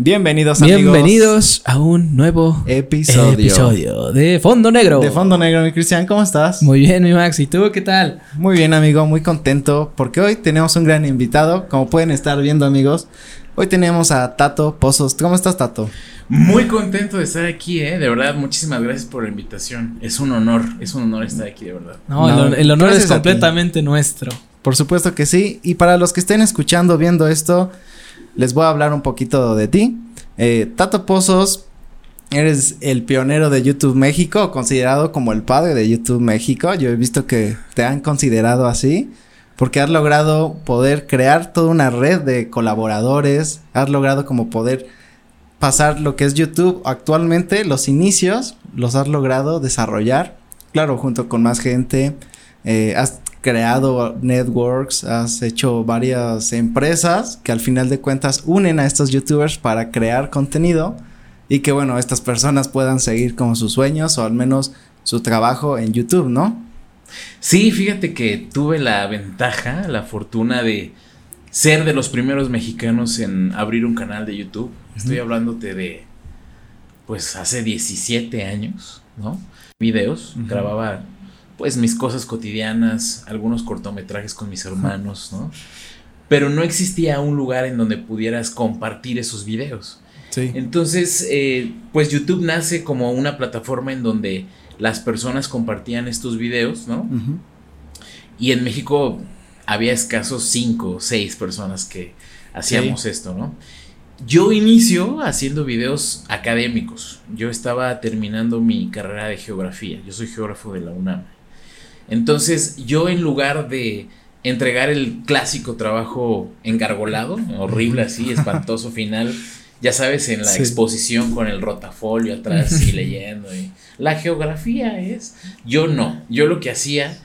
Bienvenidos amigos. Bienvenidos a un nuevo episodio. episodio de Fondo Negro. De Fondo Negro, mi Cristian, ¿cómo estás? Muy bien, mi Max. ¿Y tú qué tal? Muy bien, amigo, muy contento porque hoy tenemos un gran invitado, como pueden estar viendo, amigos. Hoy tenemos a Tato Pozos. ¿Cómo estás, Tato? Muy contento de estar aquí, eh. De verdad, muchísimas gracias por la invitación. Es un honor, es un honor estar aquí, de verdad. No, el, honor es completamente nuestro. Por supuesto que sí. Y para los que estén escuchando, viendo esto, les voy a hablar un poquito de ti. Eh, Tato Pozos, eres el pionero de YouTube México, considerado como el padre de YouTube México. Yo he visto que te han considerado así, porque has logrado poder crear toda una red de colaboradores, has logrado como poder pasar lo que es YouTube actualmente, los inicios, los has logrado desarrollar, claro, junto con más gente, eh, has creado networks, has hecho varias empresas que al final de cuentas unen a estos youtubers para crear contenido y que bueno, estas personas puedan seguir como sus sueños o al menos su trabajo en YouTube, ¿no? Sí, fíjate que tuve la ventaja, la fortuna de ser de los primeros mexicanos en abrir un canal de YouTube. Estoy hablándote de, pues, hace 17 años, ¿no? Videos, grababa pues mis cosas cotidianas, algunos cortometrajes con mis hermanos, ¿no? Pero no existía un lugar en donde pudieras compartir esos videos. Sí. Entonces, eh, pues YouTube nace como una plataforma en donde las personas compartían estos videos, ¿no? Y en México había escasos cinco o seis personas que hacíamos esto, ¿no? Yo inicio haciendo videos académicos. Yo estaba terminando mi carrera de geografía. Yo soy geógrafo de la UNAM. Entonces yo en lugar de entregar el clásico trabajo engargolado, horrible así, espantoso final, ya sabes, en la exposición con el rotafolio atrás y leyendo. la geografía es, yo no, yo lo que hacía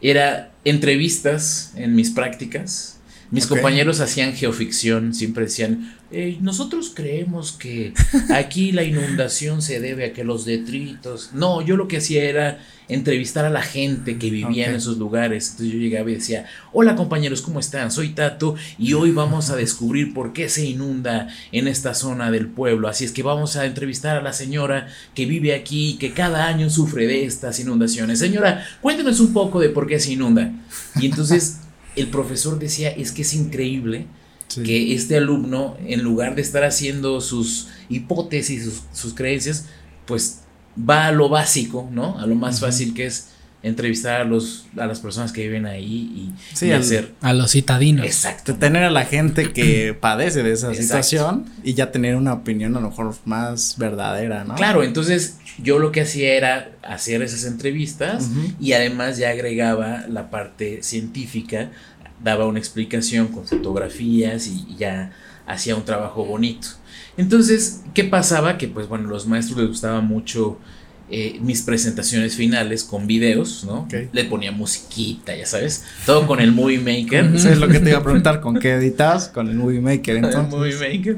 era entrevistas en mis prácticas. Mis compañeros hacían geoficción, siempre decían, nosotros creemos que aquí la inundación se debe a que los detritos. No, yo lo que hacía era entrevistar a la gente que vivía en esos lugares. Entonces yo llegaba y decía, hola compañeros, ¿cómo están? Soy Tato y hoy vamos a descubrir por qué se inunda en esta zona del pueblo. Así es que vamos a entrevistar a la señora que vive aquí y que cada año sufre de estas inundaciones. Señora, cuéntenos un poco de por qué se inunda. Y entonces el profesor decía, es que es increíble que este alumno, en lugar de estar haciendo sus hipótesis, sus, sus creencias, pues va a lo básico, ¿no? A lo más fácil que es entrevistar a los a las personas que viven ahí y, hacer a los citadinos. Exacto. Tener a la gente que padece de esa situación y ya tener una opinión a lo mejor más verdadera, ¿no? Claro, entonces yo lo que hacía era hacer esas entrevistas y además ya agregaba la parte científica, daba una explicación con fotografías y ya hacía un trabajo bonito. Entonces, ¿qué pasaba? Que pues bueno, los maestros les gustaba mucho eh, mis presentaciones finales con videos, ¿no? Le ponía musiquita, ya sabes, todo con el Movie Maker. Eso es lo que te iba a preguntar, ¿con qué editas? Con el Movie Maker, entonces. el Movie Maker.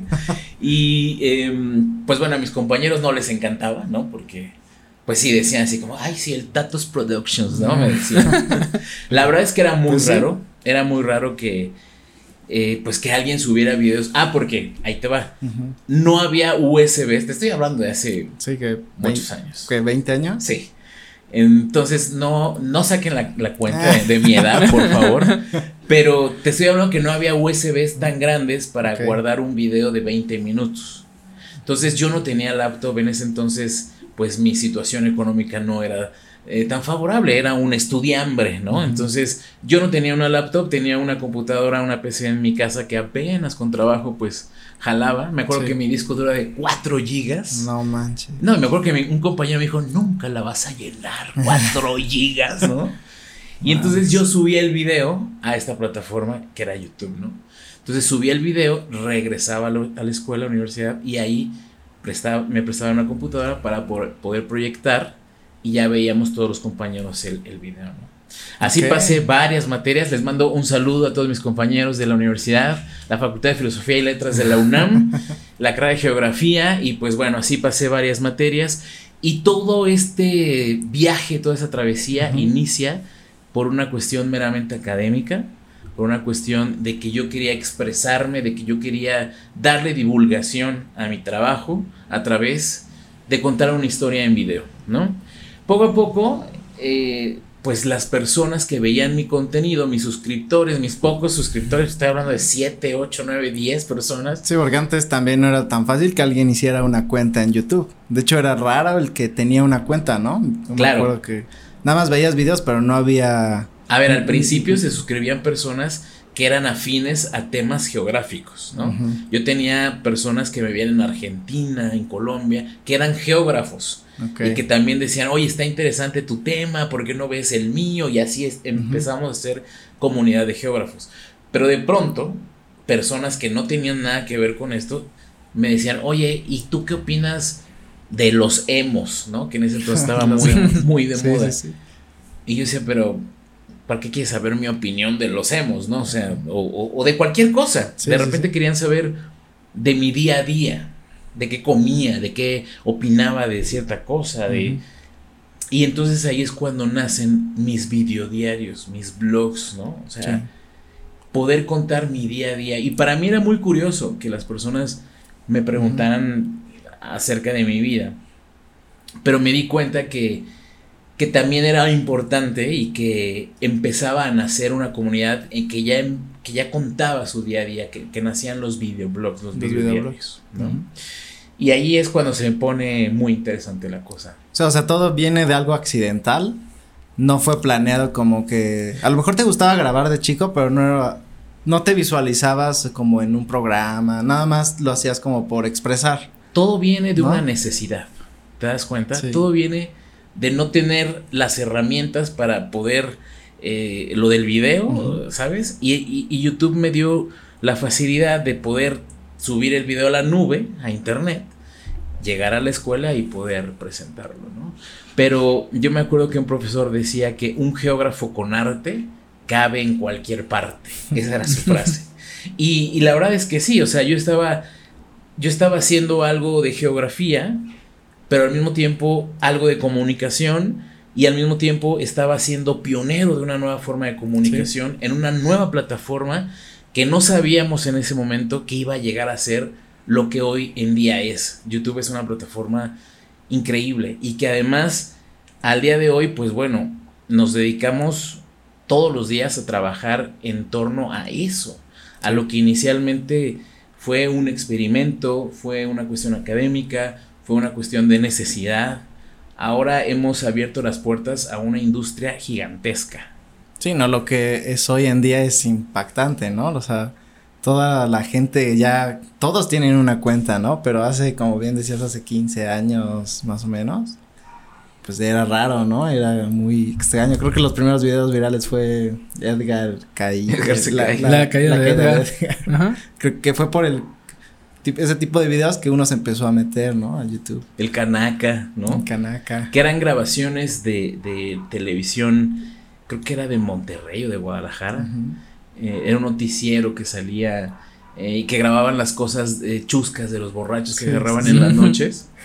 Y em, pues bueno, a mis compañeros no les encantaba, ¿no? Porque pues sí, decían así como, ay, sí, el Datos Productions, ¿no? Me decían. La verdad es que era muy pues raro, era muy raro que eh, pues que alguien subiera videos. Ah, porque ahí te va. No había USB. Te estoy hablando de hace muchos años. ¿Que 20 años? Sí. Entonces, no, no saquen la, cuenta de, mi edad, por favor. Pero te estoy hablando que no había USBs tan grandes para guardar un video de 20 minutos. Entonces, yo no tenía laptop en ese entonces, pues mi situación económica no era eh, tan favorable, era un estudiambre, ¿no? Entonces yo no tenía una laptop, tenía una computadora, una PC en mi casa que apenas con trabajo pues jalaba. Me acuerdo que mi disco dura de 4 gigas. No manches. No, me acuerdo que un compañero me dijo, nunca la vas a llenar, 4 gigas, ¿no? Y entonces yo subí el video a esta plataforma que era YouTube, ¿no? Entonces subí el video, regresaba a, la escuela, a la universidad y ahí prestaba, me prestaba una computadora para poder proyectar y ya veíamos todos los compañeros el, el video. ¿no? Así pasé varias materias. Les mando un saludo a todos mis compañeros de la universidad, la Facultad de Filosofía y Letras de la UNAM, la carrera de Geografía y pues bueno, así pasé varias materias. Y todo este viaje, toda esa travesía inicia por una cuestión meramente académica, por una cuestión de que yo quería expresarme, de que yo quería darle divulgación a mi trabajo a través de contar una historia en video, ¿no? Poco a poco, eh, pues las personas que veían mi contenido, mis suscriptores, mis pocos suscriptores, estoy hablando de 7, 8, 9, 10 personas. Sí, porque antes también no era tan fácil que alguien hiciera una cuenta en YouTube. De hecho, era raro el que tenía una cuenta, ¿no? claro. que nada más veías videos, pero no había... A ver, al principio se suscribían personas que eran afines a temas geográficos, ¿no? Yo tenía personas que me vivían en Argentina, en Colombia, que eran geógrafos y que también decían, oye, está interesante tu tema, ¿por qué no ves el mío? Y así empezamos a ser comunidad de geógrafos. Pero de pronto, personas que no tenían nada que ver con esto, me decían, oye, ¿y tú qué opinas de los emos, ¿no? Que en ese entonces estaba muy, muy de moda. Y yo decía, pero ¿para qué quieres saber mi opinión de los emos, no? O sea, o, de cualquier cosa. de repente querían saber de mi día a día, de qué comía, de qué opinaba de cierta cosa, de... Y entonces ahí es cuando nacen mis videodiarios, mis blogs, ¿no? O sea, poder contar mi día a día. Y para mí era muy curioso que las personas me preguntaran acerca de mi vida. Pero me di cuenta que que también era importante y que empezaba a nacer una comunidad en que ya, que ya contaba su día a día, que, nacían los videoblogs, los, videoblogs. Y ahí es cuando se pone muy interesante la cosa. O sea, o sea, todo viene de algo accidental. No fue planeado como que. A lo mejor te gustaba grabar de chico, pero no No te visualizabas como en un programa. Nada más lo hacías como por expresar. Todo viene de una necesidad. ¿Te das cuenta? Todo viene de no tener las herramientas para poder eh, lo del video, ¿sabes? Y, YouTube me dio la facilidad de poder subir el video a la nube, a internet, llegar a la escuela y poder presentarlo, ¿no? Pero yo me acuerdo que un profesor decía que un geógrafo con arte cabe en cualquier parte. Esa era su frase. Y, y la verdad es que sí, o sea, yo estaba, yo estaba haciendo algo de geografía pero al mismo tiempo algo de comunicación y al mismo tiempo estaba siendo pionero de una nueva forma de comunicación en una nueva plataforma que no sabíamos en ese momento que iba a llegar a ser lo que hoy en día es. YouTube es una plataforma increíble y que además al día de hoy, pues bueno, nos dedicamos todos los días a trabajar en torno a eso, a lo que inicialmente fue un experimento, fue una cuestión académica, fue una cuestión de necesidad. Ahora hemos abierto las puertas a una industria gigantesca. Sí, no, lo que es hoy en día es impactante, ¿no? O sea, toda la gente ya, todos tienen una cuenta, ¿no? Pero hace, como bien decías, hace 15 años más o menos, pues era raro, ¿no? Era muy extraño. Creo que los primeros videos virales fue Edgar Caí. la, la, caída de Edgar. Creo que fue por el ese tipo de videos que uno se empezó a meter, ¿no? A YouTube. El Kanaka, ¿no? El Kanaka. Que eran grabaciones de, de televisión, creo que era de Monterrey o de Guadalajara. Eh, era un noticiero que salía eh, y que grababan las cosas eh, chuscas de los borrachos que agarraban en las noches.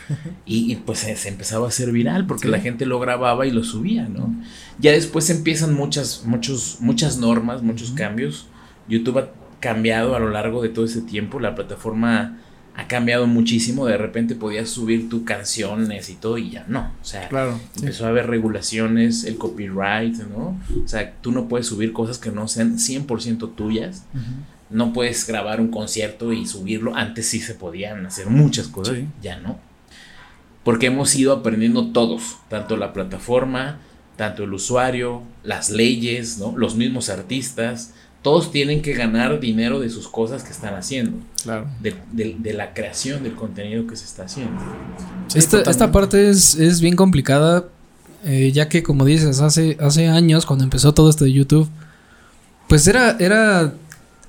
Y, pues se empezaba a hacer viral porque la gente lo grababa y lo subía, ¿no? Ya después empiezan muchas, muchos, muchas normas, muchos cambios. YouTube cambiado a lo largo de todo ese tiempo. La plataforma ha cambiado muchísimo. De repente podías subir tus canciones y todo y ya no. O sea, empezó a haber regulaciones, el copyright, ¿no? O sea, tú no puedes subir cosas que no sean 100% tuyas. No puedes grabar un concierto y subirlo. Antes sí se podían hacer muchas cosas, ya no. Porque hemos ido aprendiendo todos, tanto la plataforma, tanto el usuario, las leyes, ¿no? Los mismos artistas, todos tienen que ganar dinero de sus cosas que están haciendo. Claro. De, la creación del contenido que se está haciendo. esta, parte es, bien complicada, eh, ya que como dices, hace, hace años, cuando empezó todo esto de YouTube, pues era, era,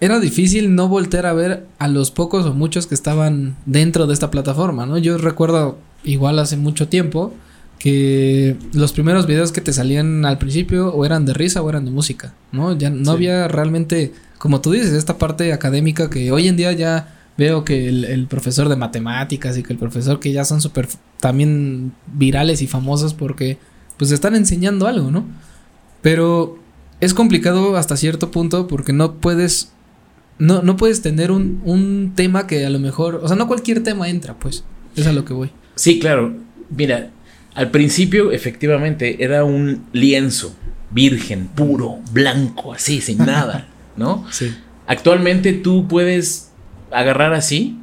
era difícil no voltear a ver a los pocos o muchos que estaban dentro de esta plataforma, ¿no? Yo recuerdo igual hace mucho tiempo que los primeros videos que te salían al principio o eran de risa o eran de música, ¿no? Ya no había realmente, como tú dices, esta parte académica que hoy en día ya veo que el, profesor de matemáticas y que el profesor que ya son súper también virales y famosos porque pues están enseñando algo, ¿no? Pero es complicado hasta cierto punto porque no puedes no, no puedes tener un, un tema que a lo mejor, o sea, no cualquier tema entra, pues. Es a lo que voy. Sí, claro. Mira, al principio efectivamente era un lienzo virgen, puro, blanco, así, sin nada, ¿no? Sí. Actualmente tú puedes agarrar así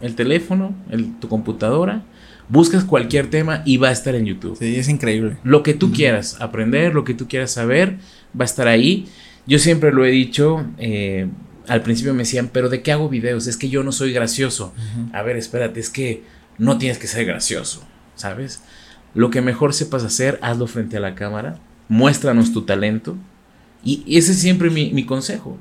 el teléfono, el, tu computadora, buscas cualquier tema y va a estar en YouTube. Sí, es increíble. Lo que tú quieras aprender, lo que tú quieras saber, va a estar ahí. Yo siempre lo he dicho, eh, al principio me decían, pero ¿de qué hago videos? Es que yo no soy gracioso. A ver, espérate, es que no tienes que ser gracioso, ¿sabes? Lo que mejor sepas hacer, hazlo frente a la cámara, muéstranos tu talento. Y ese es siempre mi, mi consejo.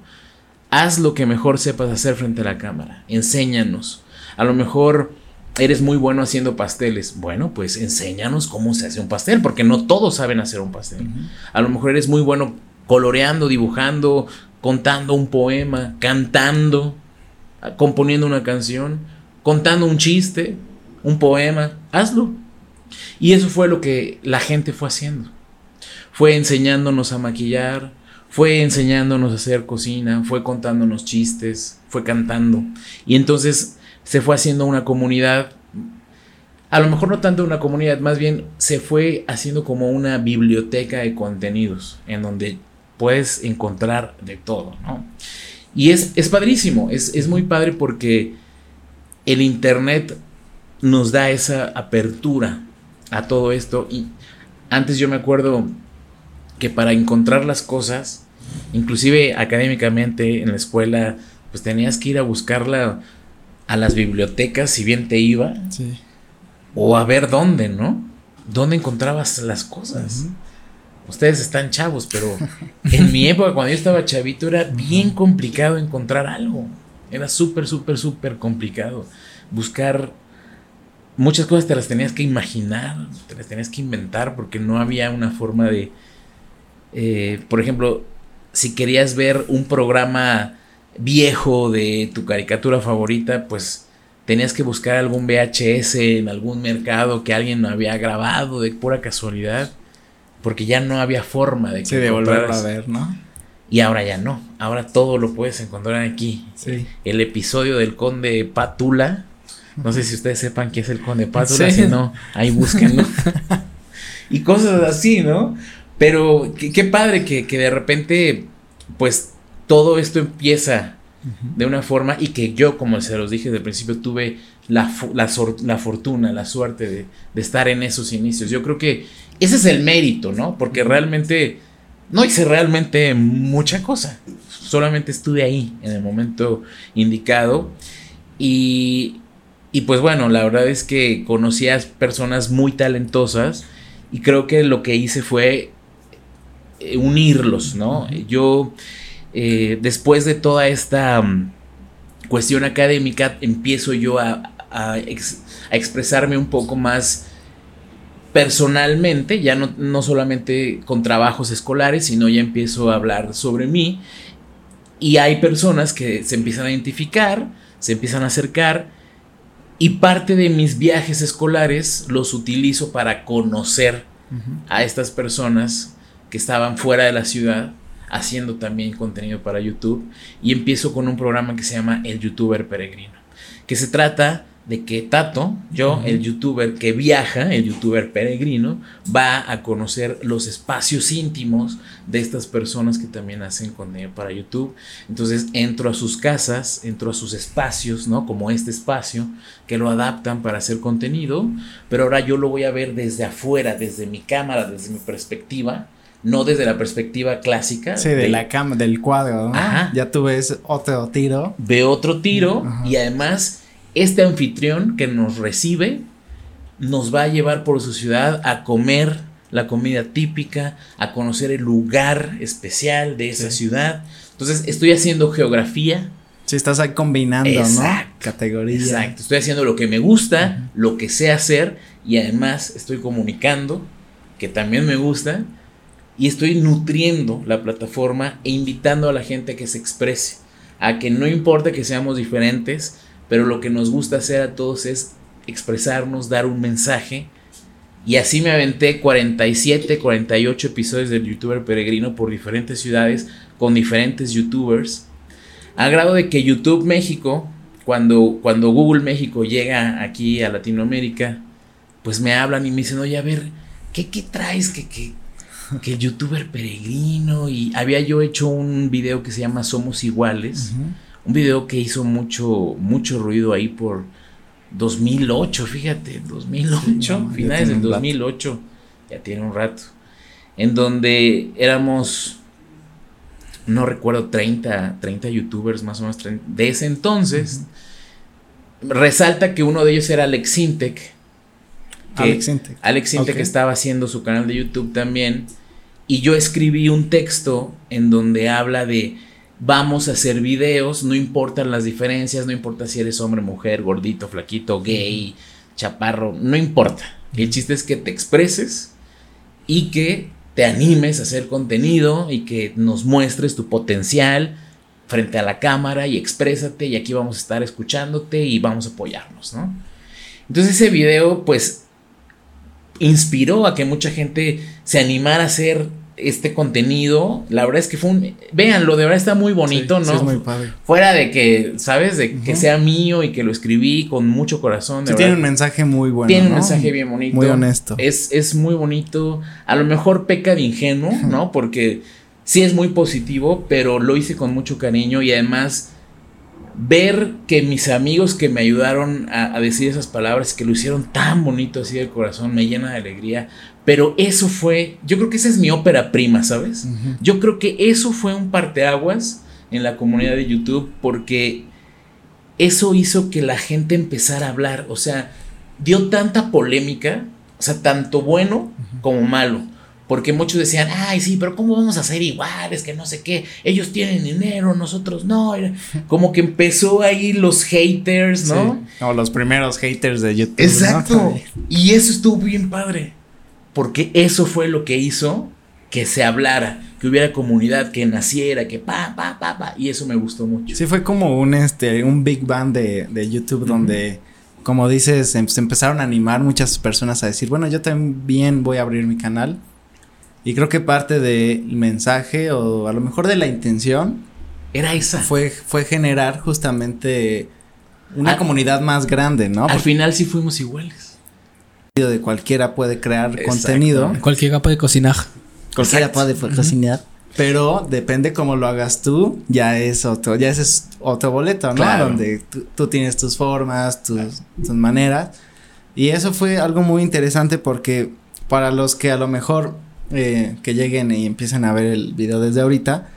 Haz lo que mejor sepas hacer frente a la cámara, enséñanos. A lo mejor eres muy bueno haciendo pasteles. Bueno, pues enséñanos cómo se hace un pastel, porque no todos saben hacer un pastel. A lo mejor eres muy bueno coloreando, dibujando, contando un poema, cantando, componiendo una canción, contando un chiste, un poema. Hazlo. Y eso fue lo que la gente fue haciendo. Fue enseñándonos a maquillar, fue enseñándonos a hacer cocina, fue contándonos chistes, fue cantando. Y entonces se fue haciendo una comunidad, a lo mejor no tanto una comunidad, más bien se fue haciendo como una biblioteca de contenidos, en donde puedes encontrar de todo, ¿no? Y es, es padrísimo, es, es muy padre porque el Internet nos da esa apertura a todo esto. Y antes yo me acuerdo que para encontrar las cosas, inclusive académicamente en la escuela, pues tenías que ir a buscarla a las bibliotecas, si bien te iba, Sí. o a ver dónde, ¿no? ¿Dónde encontrabas las cosas? Ustedes están chavos, pero en mi época, cuando yo estaba chavito, era bien complicado encontrar algo. Era súper, súper, súper complicado. Buscar muchas cosas te las tenías que imaginar, te las tenías que inventar, porque no había una forma de. eh, por ejemplo, si querías ver un programa viejo de tu caricatura favorita, pues tenías que buscar algún VHS en algún mercado que alguien había grabado de pura casualidad, porque ya no había forma de que Sí, de volverlo a ver, ¿no? Y ahora ya no, ahora todo lo puedes encontrar aquí. Sí. El episodio del conde Pátula, no sé si ustedes sepan qué es el conde Pátula, Sí. si no, ahí búsquenlo. y cosas así, ¿no? Pero qué, qué padre que, que de repente, pues todo esto empieza de una forma y que yo, como se los dije desde el principio, tuve la, la fortuna, la suerte de, de estar en esos inicios. Yo creo que ese es el mérito, ¿no? Porque realmente no hice realmente mucha cosa. Solamente estuve ahí en el momento indicado. Y, y pues bueno, la verdad es que conocí a personas muy talentosas y creo que lo que hice fue eh, unirlos, ¿no? Yo, eh, después de toda esta mm, cuestión académica, empiezo yo a, a ex- a expresarme un poco más personalmente, ya no, no solamente con trabajos escolares, sino ya empiezo a hablar sobre mí. Y hay personas que se empiezan a identificar, se empiezan a acercar, y parte de mis viajes escolares los utilizo para conocer a estas personas que estaban fuera de la ciudad haciendo también contenido para YouTube y empiezo con un programa que se llama El YouTuber Peregrino, que se trata de que Tato, yo, el youtuber que viaja, el youtuber peregrino, va a conocer los espacios íntimos de estas personas que también hacen contenido para YouTube. Entonces entro a sus casas, entro a sus espacios, ¿no? Como este espacio, que lo adaptan para hacer contenido, pero ahora yo lo voy a ver desde afuera, desde mi cámara, desde mi perspectiva, no desde la perspectiva clásica. Sí, de la cama, del cuadro, ¿no? Ajá. Ya tú ves otro tiro. de otro tiro y además este anfitrión que nos recibe nos va a llevar por su ciudad a comer la comida típica, a conocer el lugar especial de esa Sí. ciudad. Entonces estoy haciendo geografía. Sí, estás ahí combinando, Exacto. ¿no? Categoría. Exacto. Estoy haciendo lo que me gusta, lo que sé hacer y además estoy comunicando, que también me gusta, y estoy nutriendo la plataforma e invitando a la gente a que se exprese, a que no importa que seamos diferentes, pero lo que nos gusta hacer a todos es expresarnos, dar un mensaje Y así me aventé 47, 48 episodios del youtuber peregrino por diferentes ciudades con diferentes youtubers. A grado de que YouTube México, cuando, cuando Google México llega aquí a Latinoamérica, pues me hablan y me dicen, oye, a ver, ¿qué, qué traes? ¿Qué, qué, que el youtuber peregrino? Y había yo hecho un video que se llama Somos Iguales. Un video que hizo mucho, mucho ruido ahí por 2008, fíjate, 2008, finales del 2008, ya tiene un rato, en donde éramos, no recuerdo, 30, 30 youtubers más o menos, de ese entonces. Resalta que uno de ellos era Alex Sintek. Alex Sintek. Alex Sintek estaba haciendo su canal de YouTube también. Y yo escribí un texto en donde habla de vamos a hacer videos, no importan las diferencias, no importa si eres hombre, mujer, gordito, flaquito, gay, chaparro, no importa. El chiste es que te expreses y que te animes a hacer contenido y que nos muestres tu potencial frente a la cámara y exprésate y aquí vamos a estar escuchándote y vamos a apoyarnos, ¿no? Entonces ese video pues inspiró a que mucha gente se animara a hacer este contenido, la verdad es que fue un, véanlo, de verdad está muy bonito, ¿no? Sí, es muy padre. Fuera de que, ¿sabes? De que sea mío y que lo escribí con mucho corazón. sí, tiene un mensaje muy bueno. Tiene un mensaje bien bonito. Muy honesto. Es, es muy bonito. A lo mejor peca de ingenuo, ¿no? Porque sí es muy positivo, pero lo hice con mucho cariño y además ver que mis amigos que me ayudaron a, a, decir esas palabras, que lo hicieron tan bonito así de corazón, me llena de alegría. Pero eso fue, yo creo que esa es mi ópera prima, ¿sabes? Uh -huh. Yo creo que eso fue un parteaguas en la comunidad de YouTube porque eso hizo que la gente empezara a hablar, o sea, dio tanta polémica, o sea, tanto bueno uh -huh. como malo. Porque muchos decían, ay, sí, pero ¿cómo vamos a ser iguales? Que no sé qué. Ellos tienen dinero, nosotros no. Como que empezó ahí los haters, ¿no? Sí. O los primeros haters de YouTube. Exacto. ¿no? Y eso estuvo bien padre. Porque eso fue lo que hizo que se hablara, que hubiera comunidad, que naciera, que pa, pa, pa, pa. Y eso me gustó mucho. Sí, fue como un, este, un big bang de, de YouTube uh -huh. donde, como dices, em, se empezaron a animar muchas personas a decir, bueno, yo también voy a abrir mi canal. Y creo que parte del mensaje o a lo mejor de la intención era esa. Fue, fue generar justamente una al, comunidad más grande, ¿no? Al Porque final sí fuimos iguales. De cualquiera puede crear Exacto. contenido. Cualquiera puede cocinar. Cualquiera puede cocinar. Pero depende cómo lo hagas tú, ya es otro, ya ese es otro boleto, ¿no? Claro. Donde tú, tú, tienes tus formas, tus, tus maneras. Y eso fue algo muy interesante porque para los que a lo mejor eh, que lleguen y empiecen a ver el video desde ahorita.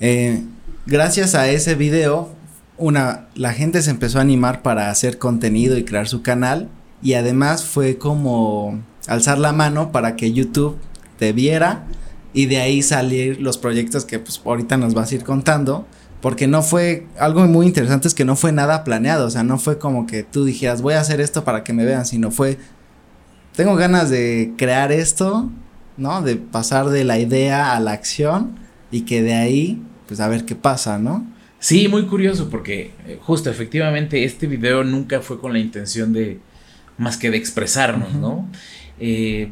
Eh, gracias a ese video, una, la gente se empezó a animar para hacer contenido y crear su canal. Y además fue como alzar la mano para que YouTube te viera y de ahí salir los proyectos que pues ahorita nos vas a ir contando. Porque no fue, algo muy interesante es que no fue nada planeado, o sea, no fue como que tú dijeras voy a hacer esto para que me vean, sino fue, tengo ganas de crear esto, ¿no? De pasar de la idea a la acción y que de ahí, pues a ver qué pasa, ¿no? Sí, muy curioso porque eh, justo efectivamente este video nunca fue con la intención de más que de expresarnos, uh -huh. ¿no? Eh,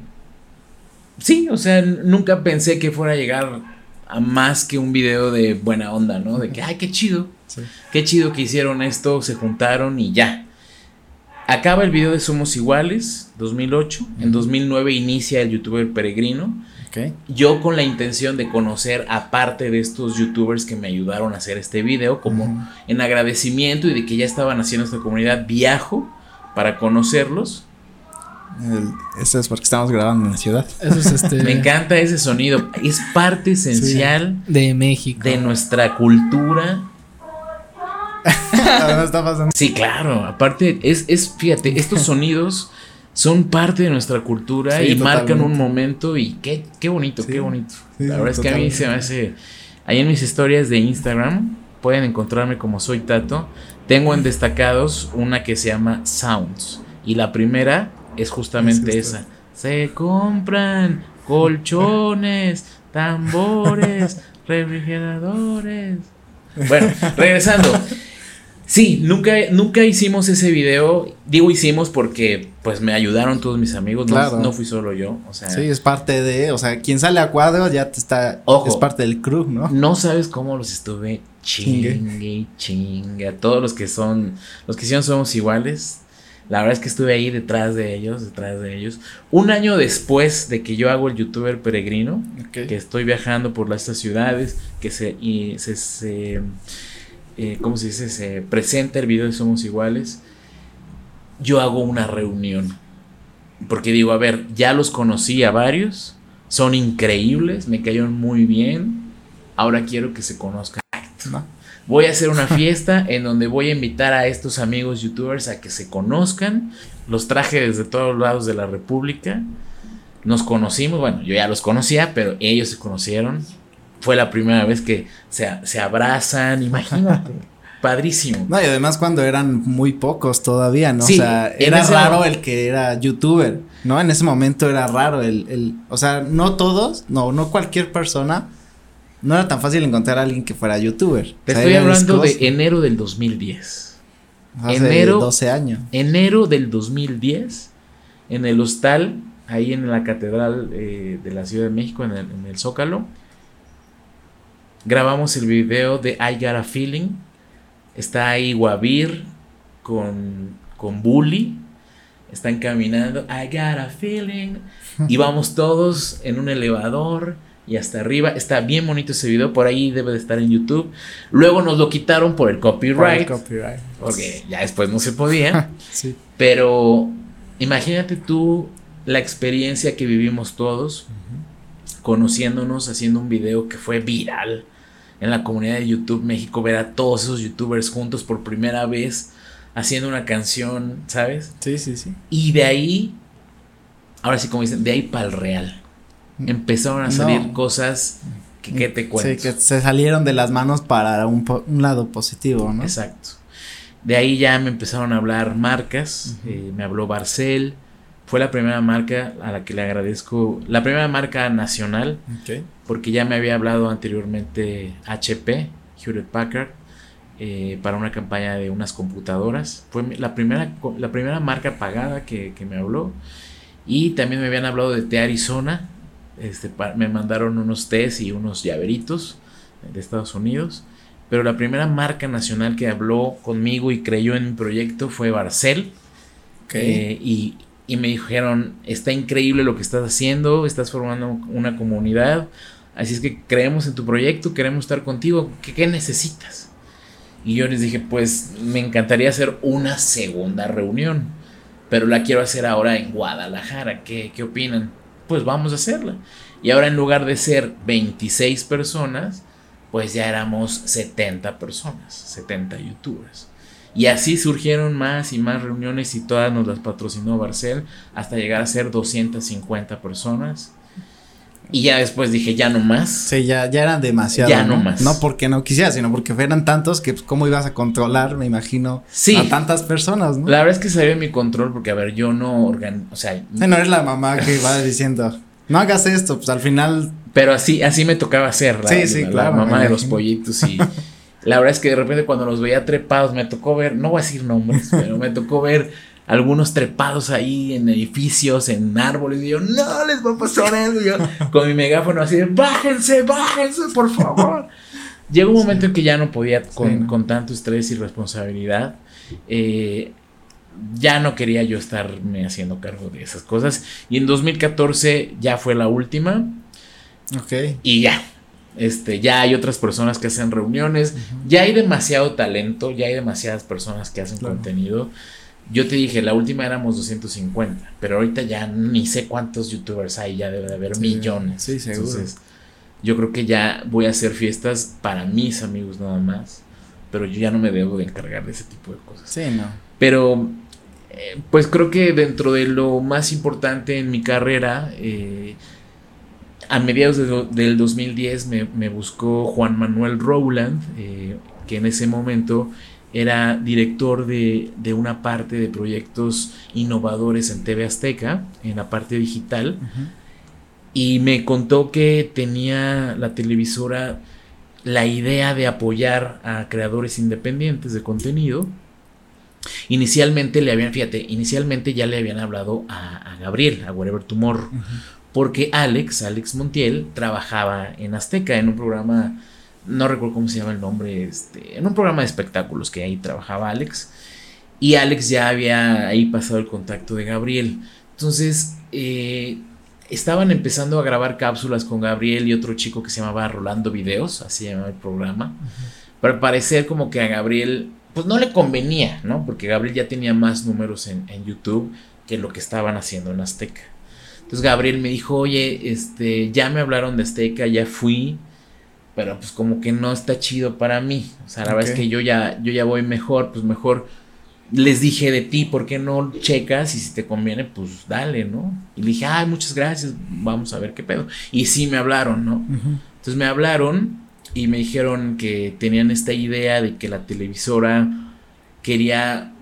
sí, o sea, nunca pensé que fuera a llegar a más que un video de buena onda, ¿no? De que, ay, qué chido, sí. qué chido que hicieron esto, se juntaron y ya. Acaba el video de Somos Iguales, 2008. Uh -huh. En 2009 inicia el youtuber Peregrino. Okay. Yo con la intención de conocer a parte de estos youtubers que me ayudaron a hacer este video, como uh -huh. en agradecimiento y de que ya estaban haciendo esta comunidad, viajo para conocerlos. El, eso es porque estamos grabando en la ciudad. Eso es este... Me encanta ese sonido. Es parte esencial sí. de México. De nuestra cultura está pasando. Sí, claro. Aparte, es, es, fíjate, estos sonidos son parte de nuestra cultura sí, y totalmente. marcan un momento y qué, qué bonito, sí, qué bonito. Sí, La verdad es que a mí se me hace. Ahí en mis historias de Instagram pueden encontrarme como soy Tato. Tengo en destacados una que se llama Sounds. Y la primera es justamente esa. Se compran colchones, tambores, refrigeradores. Bueno, regresando. Sí, nunca, nunca hicimos ese video. Digo hicimos porque pues me ayudaron todos mis amigos. No, no fui solo yo. O sea. Sí, es parte de. O sea, quien sale a cuadro ya te está. Ojo, es parte del crew, ¿no? No sabes cómo los estuve chingue, chingue. Todos los que son. Los que hicieron somos iguales. La verdad es que estuve ahí detrás de ellos, detrás de ellos. Un año después de que yo hago el youtuber peregrino, que estoy viajando por estas ciudades, que se, y se eh, ¿cómo se dice? Se presenta el video de Somos Iguales, yo hago una reunión. Porque digo, a ver, ya los conocí a varios, son increíbles, me cayeron muy bien, ahora quiero que se conozcan. Voy a hacer una fiesta en donde voy a invitar a estos amigos youtubers a que se conozcan. Los traje desde todos lados de la República. Nos conocimos, bueno, yo ya los conocía, pero ellos se conocieron fue la primera vez que se, se abrazan, imagínate. Padrísimo. No, y además cuando eran muy pocos todavía, ¿no? o sea, era raro el que era youtuber, ¿no? En ese momento era raro el, el, o sea, no todos, no, no cualquier persona, no era tan fácil encontrar a alguien que fuera youtuber. Te estoy hablando de enero del 2010. Hace enero, 12 años. Enero del 2010, en el hostal, ahí en la catedral eh, de la Ciudad de México, en el, en el Zócalo grabamos el video de I Got a Feeling. Está ahí Guavir con, con Bully. Están caminando. I got a feeling. Y vamos todos en un elevador y hasta arriba. Está bien bonito ese video. Por ahí debe de estar en YouTube. Luego nos lo quitaron por el copyright. Porque ya después no se podía. Pero imagínate tú la experiencia que vivimos todos. Conociéndonos, haciendo un video que fue viral en la comunidad de YouTube México ver a todos esos youtubers juntos por primera vez haciendo una canción, ¿sabes? Sí, sí, sí. Y de ahí, ahora sí como dicen, de ahí para el real. Mm. Empezaron a salir cosas que, te cuento. Sí, que se salieron de las manos para un, lado positivo, ¿no? Exacto. De ahí ya me empezaron a hablar marcas, eh, me habló Barcel, fue la primera marca a la que le agradezco, la primera marca nacional, porque ya me había hablado anteriormente HP, Hewlett Packard, eh, para una campaña de unas computadoras. Fue la primera, la primera marca pagada que, me habló. Y también me habían hablado de T Arizona. Este, me mandaron unos tés y unos llaveritos de Estados Unidos. Pero la primera marca nacional que habló conmigo y creyó en mi proyecto fue Barcel. Eh, y, y me dijeron, está increíble lo que estás haciendo, estás formando una comunidad, así es que creemos en tu proyecto, queremos estar contigo, ¿qué, necesitas? Y yo les dije, pues me encantaría hacer una segunda reunión, pero la quiero hacer ahora en Guadalajara, ¿qué, qué opinan? Pues vamos a hacerla. Y ahora en lugar de ser 26 personas, pues ya éramos 70 personas, 70 youtubers. Y así surgieron más y más reuniones y todas nos las patrocinó Barcel hasta llegar a ser 250 personas. Y ya después dije, ya no más. Sí, ya, ya eran demasiado. Ya no, más. No porque no quisiera, sino porque eran tantos que, pues, ¿cómo ibas a controlar, me imagino, sí. a tantas personas, ¿no? La verdad es que salió mi control porque, a ver, yo no organ... O sea... no eres la mamá que va diciendo, no hagas esto, pues al final... Pero así, así me tocaba hacer, Sí, sí, claro. La mamá de los pollitos y... La verdad es que de repente cuando los veía trepados, me tocó ver, no voy a decir nombres, pero me tocó ver algunos trepados ahí en edificios, en árboles, y yo, no les va a pasar eso. yo, con mi megáfono así de, bájense, bájense, por favor. Llegó un momento en que ya no podía con, tanto estrés y responsabilidad. Eh, ya no quería yo estarme haciendo cargo de esas cosas. Y en 2014 ya fue la última. Ok. Y ya, este, ya hay otras personas que hacen reuniones, ya hay demasiado talento, ya hay demasiadas personas que hacen contenido. Yo te dije, la última éramos 250, pero ahorita ya ni sé cuántos youtubers hay, ya debe de haber millones. Sí, seguro. Entonces, yo creo que ya voy a hacer fiestas para mis amigos nada más, pero yo ya no me debo de encargar de ese tipo de cosas. Sí, no. Pero, eh, pues creo que dentro de lo más importante en mi carrera, eh, a mediados del 2010 me, buscó Juan Manuel Rowland, eh, que en ese momento era director de, una parte de proyectos innovadores en TV Azteca, en la parte digital, y me contó que tenía la televisora la idea de apoyar a creadores independientes de contenido. Inicialmente le habían, fíjate, inicialmente ya le habían hablado a, Gabriel, a Whatever Tomorrow, porque Alex, Alex Montiel, trabajaba en Azteca en un programa, no recuerdo cómo se llama el nombre, este, en un programa de espectáculos que ahí trabajaba Alex, y Alex ya había ahí pasado el contacto de Gabriel. Entonces, eh, estaban empezando a grabar cápsulas con Gabriel y otro chico que se llamaba Rolando Videos, así se llamaba el programa. Pero parecer como que a Gabriel, pues no le convenía, ¿no? Porque Gabriel ya tenía más números en, YouTube que lo que estaban haciendo en Azteca. Entonces Gabriel me dijo, oye, este, ya me hablaron de Azteca, ya fui, pero pues como que no está chido para mí. O sea, la verdad es que yo ya, yo ya voy mejor, pues mejor les dije de ti, ¿por qué no checas? Y si te conviene, pues dale, ¿no? Y le dije, ay, muchas gracias, vamos a ver qué pedo. Y sí me hablaron, ¿no? Entonces me hablaron y me dijeron que tenían esta idea de que la televisora quería,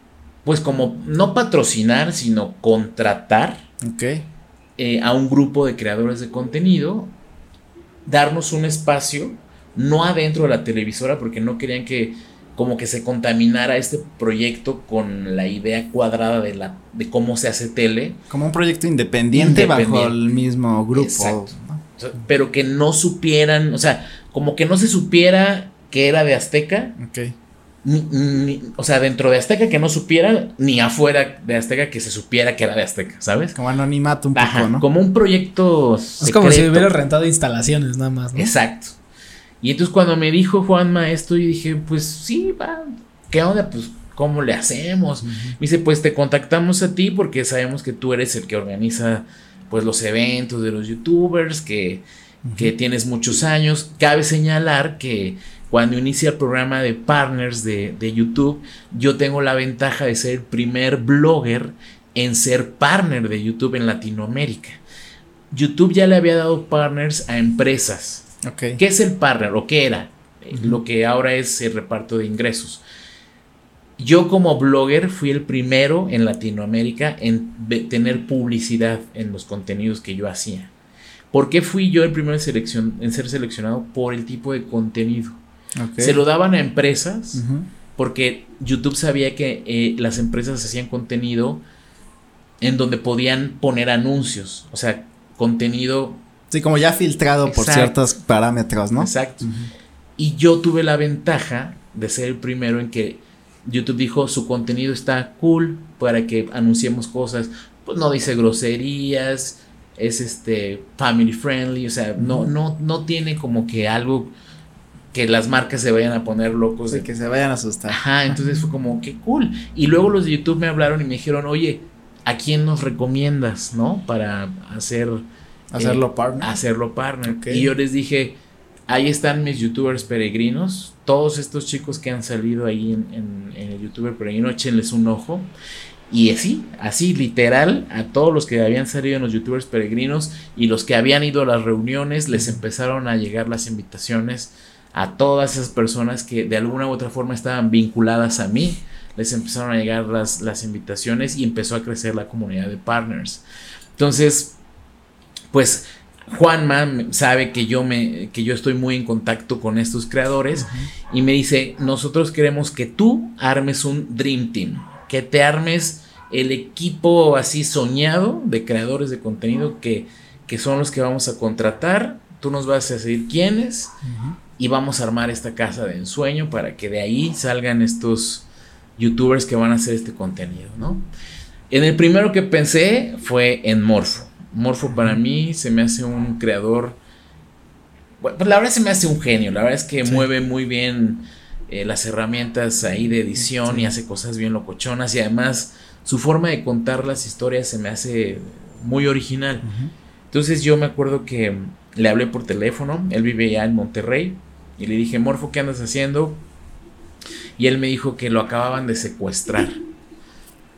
pues como, no patrocinar, sino contratar eh, a un grupo de creadores de contenido, darnos un espacio, no adentro de la televisora, porque no querían que como que se contaminara este proyecto con la idea cuadrada de la de cómo se hace tele. Como un proyecto independiente, bajo el mismo grupo. pero que no supieran, o sea, como que no se supiera que era de Azteca. Ok. o sea, dentro de Azteca que no supiera, ni afuera de Azteca que se supiera que era de Azteca, ¿sabes? Como anonimato un poco, ¿no? Como un proyecto. Es como si hubiera rentado instalaciones nada más, ¿no? Exacto. Y entonces cuando me dijo Juanma esto, yo dije, pues sí, va, ¿qué onda? Pues, ¿cómo le hacemos? Me dice, pues te contactamos a ti porque sabemos que tú eres el que organiza, pues, los eventos de los youtubers, que, que tienes muchos años. Cabe señalar que cuando inicia el programa de partners de, de YouTube, yo tengo la ventaja de ser el primer blogger en ser partner de YouTube en Latinoamérica. YouTube ya le había dado partners a empresas ¿Qué es el partner o qué era? Lo que ahora es el reparto de ingresos. Yo como blogger fui el primero en Latinoamérica en tener publicidad en los contenidos que yo hacía. ¿Por qué fui yo el primero en, ser seleccionado? Por el tipo de contenido. Se lo daban a empresas porque YouTube sabía que eh, las empresas hacían contenido en donde podían poner anuncios, o sea, contenido Sí, como ya filtrado por ciertos parámetros, ¿no? Exacto. Y yo tuve la ventaja de ser el primero en que YouTube dijo su contenido está cool para que anunciemos cosas, pues no dice groserías, es este family friendly, o sea, no, no, no tiene como que algo que las marcas se vayan a poner locos. de que se vayan a asustar. Ajá, entonces fue como que cool. Y luego los de YouTube me hablaron y me dijeron, oye, ¿a quién nos recomiendas, no? Para hacer Hacerlo eh, partner. Hacerlo partner. Y yo les dije, ahí están mis youtubers peregrinos. Todos estos chicos que han salido ahí en, el youtuber peregrino, échenles un ojo. Y así, así literal, a todos los que habían salido en los youtubers peregrinos y los que habían ido a las reuniones, les empezaron a llegar las invitaciones a todas esas personas que de alguna u otra forma estaban vinculadas a mí. Les empezaron a llegar las, las invitaciones y empezó a crecer la comunidad de partners. Entonces, pues Juanma sabe que yo me que yo estoy muy en contacto con estos creadores y me dice, "Nosotros queremos que tú armes un dream team, que te armes el equipo así soñado de creadores de contenido que, que son los que vamos a contratar, tú nos vas a decir quiénes y vamos a armar esta casa de ensueño para que de ahí salgan estos youtubers que van a hacer este contenido, ¿no? En el primero que pensé fue en Morfo. Morfo para mí se me hace un creador. Bueno, pues la verdad se me hace un genio. La verdad es que mueve muy bien eh, las herramientas ahí de edición y hace cosas bien locochonas. Y además su forma de contar las historias se me hace muy original. Entonces yo me acuerdo que le hablé por teléfono. Él vive ya en Monterrey. Y le dije, Morfo, ¿qué andas haciendo? Y él me dijo que lo acababan de secuestrar.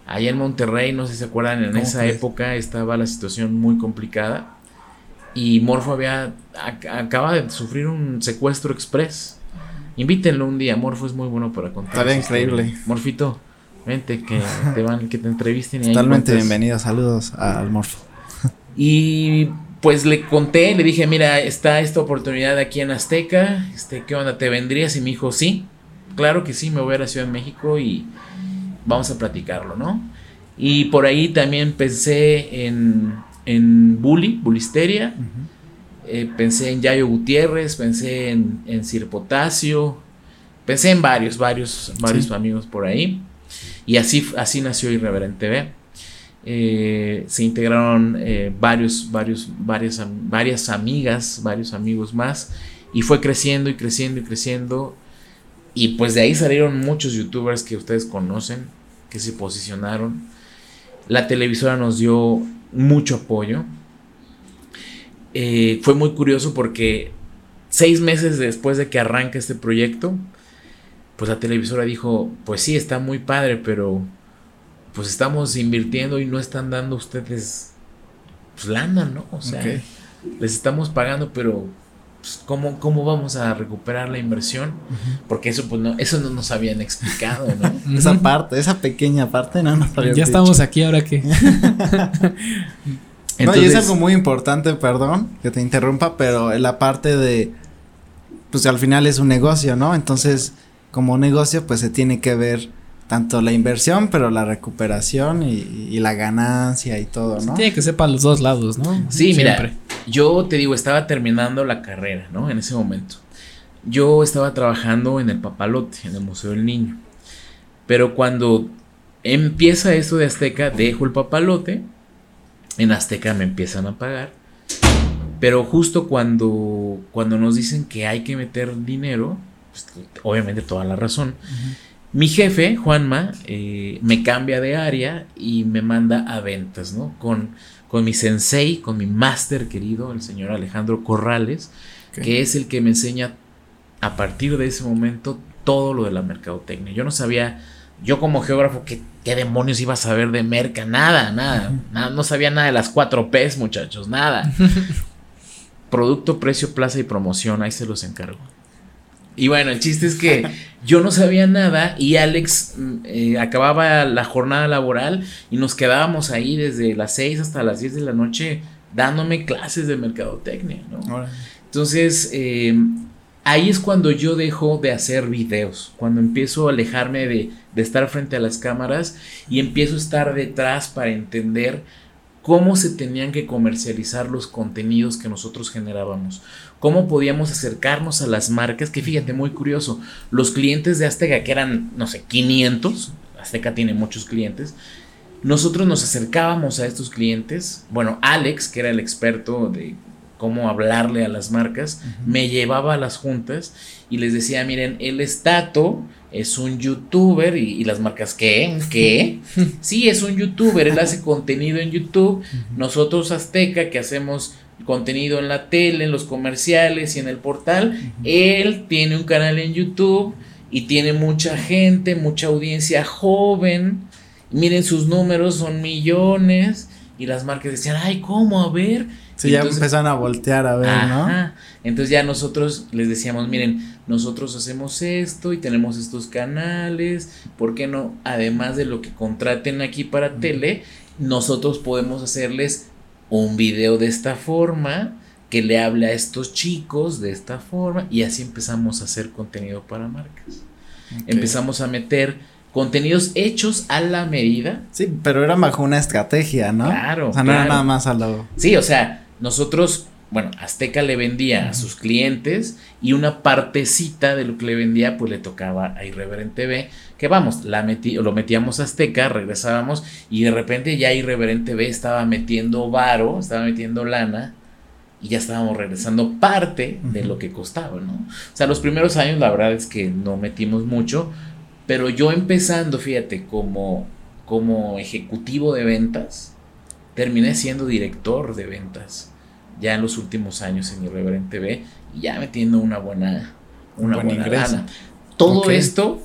Allá en Monterrey, no sé si se acuerdan, en esa época estaba la situación muy complicada. Y Morfo había. acaba de sufrir un secuestro express. Invítenlo un día, Morfo es muy bueno para contar. Estaría increíble. Morfito, vente, que te van, que te entrevisten. Totalmente bienvenido, saludos al Morfo. Y pues le conté, le dije, mira, está esta oportunidad aquí en Azteca, este, ¿qué onda? ¿Te vendrías? Y me dijo, sí, claro que sí, me voy a la Ciudad de México y vamos a platicarlo, ¿no? Y por ahí también pensé en, en Bully, Bulisteria, eh, pensé en Yayo Gutiérrez, pensé en, en Sir Potasio, pensé en varios, varios, varios amigos por ahí. Y así, así nació Irreverente B. Eh, se integraron eh, varios, varios, varias, varias amigas, varios amigos más, y fue creciendo y creciendo y creciendo. Y pues de ahí salieron muchos youtubers que ustedes conocen, que se posicionaron. La televisora nos dio mucho apoyo. Eh, fue muy curioso porque seis meses después de que arranca este proyecto, pues la televisora dijo, pues sí, está muy padre, pero pues estamos invirtiendo y no están dando ustedes pues lana, ¿no? O sea, les estamos pagando, pero pues, ¿cómo, ¿cómo vamos a recuperar la inversión? Porque eso pues no, eso no nos habían explicado, ¿no? esa parte, esa pequeña parte no nos habían Ya estamos aquí, ahora que. no, y es algo muy importante, perdón que te interrumpa, pero la parte de, pues al final es un negocio, ¿no? Entonces, como negocio, pues se tiene que ver tanto la inversión, pero la recuperación y, la ganancia y todo, ¿no? Tiene que ser para los dos lados, ¿no? Sí, mira, yo te digo, estaba terminando la carrera, ¿no? En ese momento. Yo estaba trabajando en el Papalote, en el Museo del Niño. Pero cuando empieza esto de Azteca, dejo el Papalote. En Azteca me empiezan a pagar. Pero justo cuando, cuando nos dicen que hay que meter dinero, pues, obviamente toda la razón. Mi jefe, Juanma, eh, me cambia de área y me manda a ventas, ¿no? Con, con mi sensei, con mi máster querido, el señor Alejandro Corrales, que es el que me enseña a partir de ese momento todo lo de la mercadotecnia. Yo no sabía, yo como geógrafo, ¿qué, qué demonios iba a saber de merca? Nada, nada, nada, no sabía nada de las cuatro P's, muchachos, nada. Producto, precio, plaza y promoción, ahí se los encargo. Y bueno, el chiste es que yo no sabía nada y Alex mm, eh, acababa la jornada laboral y nos quedábamos ahí desde las 6 hasta las 10 de la noche dándome clases de mercadotecnia, ¿no? Entonces, eh, ahí es cuando yo dejo de hacer videos, cuando empiezo a alejarme de, de estar frente a las cámaras y empiezo a estar detrás para entender cómo se tenían que comercializar los contenidos que nosotros generábamos, cómo podíamos acercarnos a las marcas, que fíjate, muy curioso, los clientes de Azteca, que eran, no sé, 500, Azteca tiene muchos clientes, nosotros nos acercábamos a estos clientes, bueno, Alex, que era el experto de cómo hablarle a las marcas, me llevaba a las juntas y les decía, miren, el estato es un youtuber y, las marcas, ¿qué? ¿Qué? Sí, es un youtuber, él hace contenido en YouTube, nosotros Azteca que hacemos contenido en la tele, en los comerciales y en el portal, él tiene un canal en YouTube y tiene mucha gente, mucha audiencia joven, miren sus números son millones y las marcas decían, ay, ¿cómo? A ver, Sí, ya empezaron a voltear a ver, ajá, Entonces ya nosotros les decíamos, miren, nosotros hacemos esto y tenemos estos canales, ¿por qué no? Además de lo que contraten aquí para tele, nosotros podemos hacerles un video de esta forma que le hable a estos chicos de esta forma y así empezamos a hacer contenido para marcas. Empezamos a meter contenidos hechos a la medida. Sí, pero era bajo una estrategia, ¿no? Claro. O sea, no era nada más a lo. Sí, o sea, nosotros, bueno, Azteca le vendía a sus clientes y una partecita de lo que le vendía, pues le tocaba a Irreverente B, que vamos, la metí, lo metíamos a Azteca, regresábamos y de repente ya Irreverente B estaba metiendo varo, estaba metiendo lana y ya estábamos regresando parte de lo que costaba, ¿no? O sea, los primeros años la verdad es que no metimos mucho, pero yo empezando, fíjate, como, como ejecutivo de ventas, terminé siendo director de ventas ya en los últimos años en Irreverente B y ya metiendo una buena, una buena Todo esto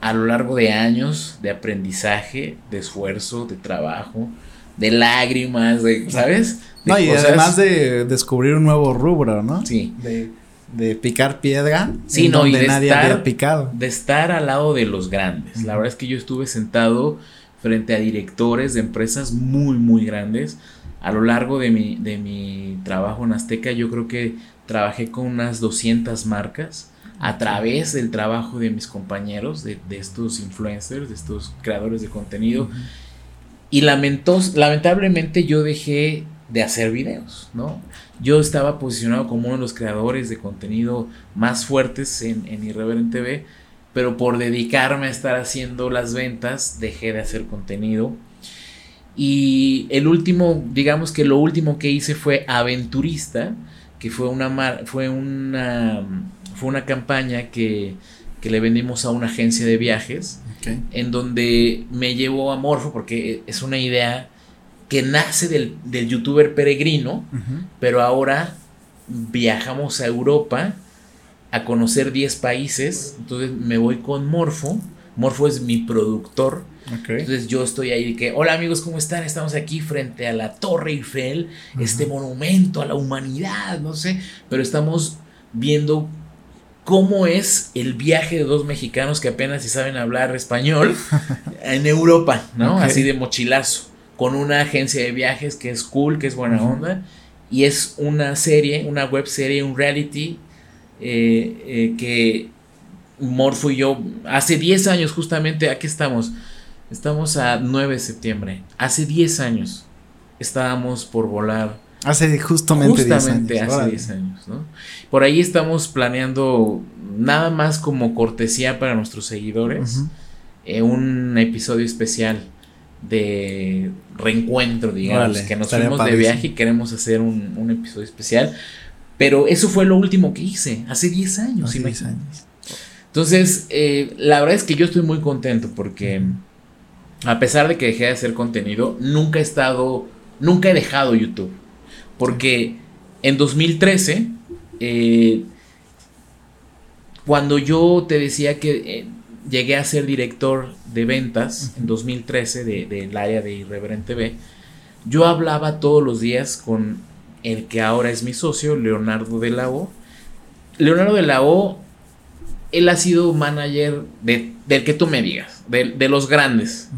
a lo largo de años de aprendizaje, de esfuerzo, de trabajo, de lágrimas, de, ¿sabes? no, y además de descubrir un nuevo rubro, ¿no? Sí. De de picar piedra. Sí, no, y de nadie estar, picado. De estar al lado de los grandes. La verdad es que yo estuve sentado frente a directores de empresas muy, muy grandes. A lo largo de mi, de mi trabajo en Azteca, yo creo que trabajé con unas 200 marcas a través del trabajo de mis compañeros, de, estos influencers, de estos creadores de contenido. Y lamentablemente yo dejé de hacer videos, ¿no? Yo estaba posicionado como uno de los creadores de contenido más fuertes en, en Irreverent TV, pero por dedicarme a estar haciendo las ventas, dejé de hacer contenido. Y el último, digamos que lo último que hice fue Aventurista, que fue una, fue una, fue una campaña que, que le vendimos a una agencia de viajes, en donde me llevó a Morfo, porque es una idea que nace del, del youtuber peregrino, pero ahora viajamos a Europa a conocer 10 países, entonces me voy con Morfo, Morfo es mi productor, entonces yo estoy ahí que, hola amigos, ¿cómo están? Estamos aquí frente a la Torre Eiffel, este monumento a la humanidad, no sé, pero estamos viendo cómo es el viaje de dos mexicanos que apenas si saben hablar español en Europa, ¿no? Así de mochilazo, con una agencia de viajes que es cool, que es buena onda, y es una serie, una web serie, un reality eh, eh, que Morfo y yo, hace 10 años justamente, aquí estamos, Estamos a 9 de septiembre. Hace 10 años estábamos por volar. Hace justamente, justamente 10 años. hace 10 años, ¿no? Por ahí estamos planeando nada más como cortesía para nuestros seguidores. Eh, un episodio especial de reencuentro, digamos, que nos fuimos de viaje y queremos hacer un, episodio especial. Pero eso fue lo último que hice, hace 10 años. Hace 10 años. Entonces, eh, la verdad es que yo estoy muy contento porque a pesar de que dejé de hacer contenido, nunca he estado, nunca he dejado YouTube. Porque en 2013, eh, cuando yo te decía que eh, llegué a ser director de ventas en 2013 del área de Irreverent TV, yo hablaba todos los días con el que ahora es mi socio, Leonardo de la O. Leonardo de la O, él ha sido manager del que tú me digas, de, los grandes.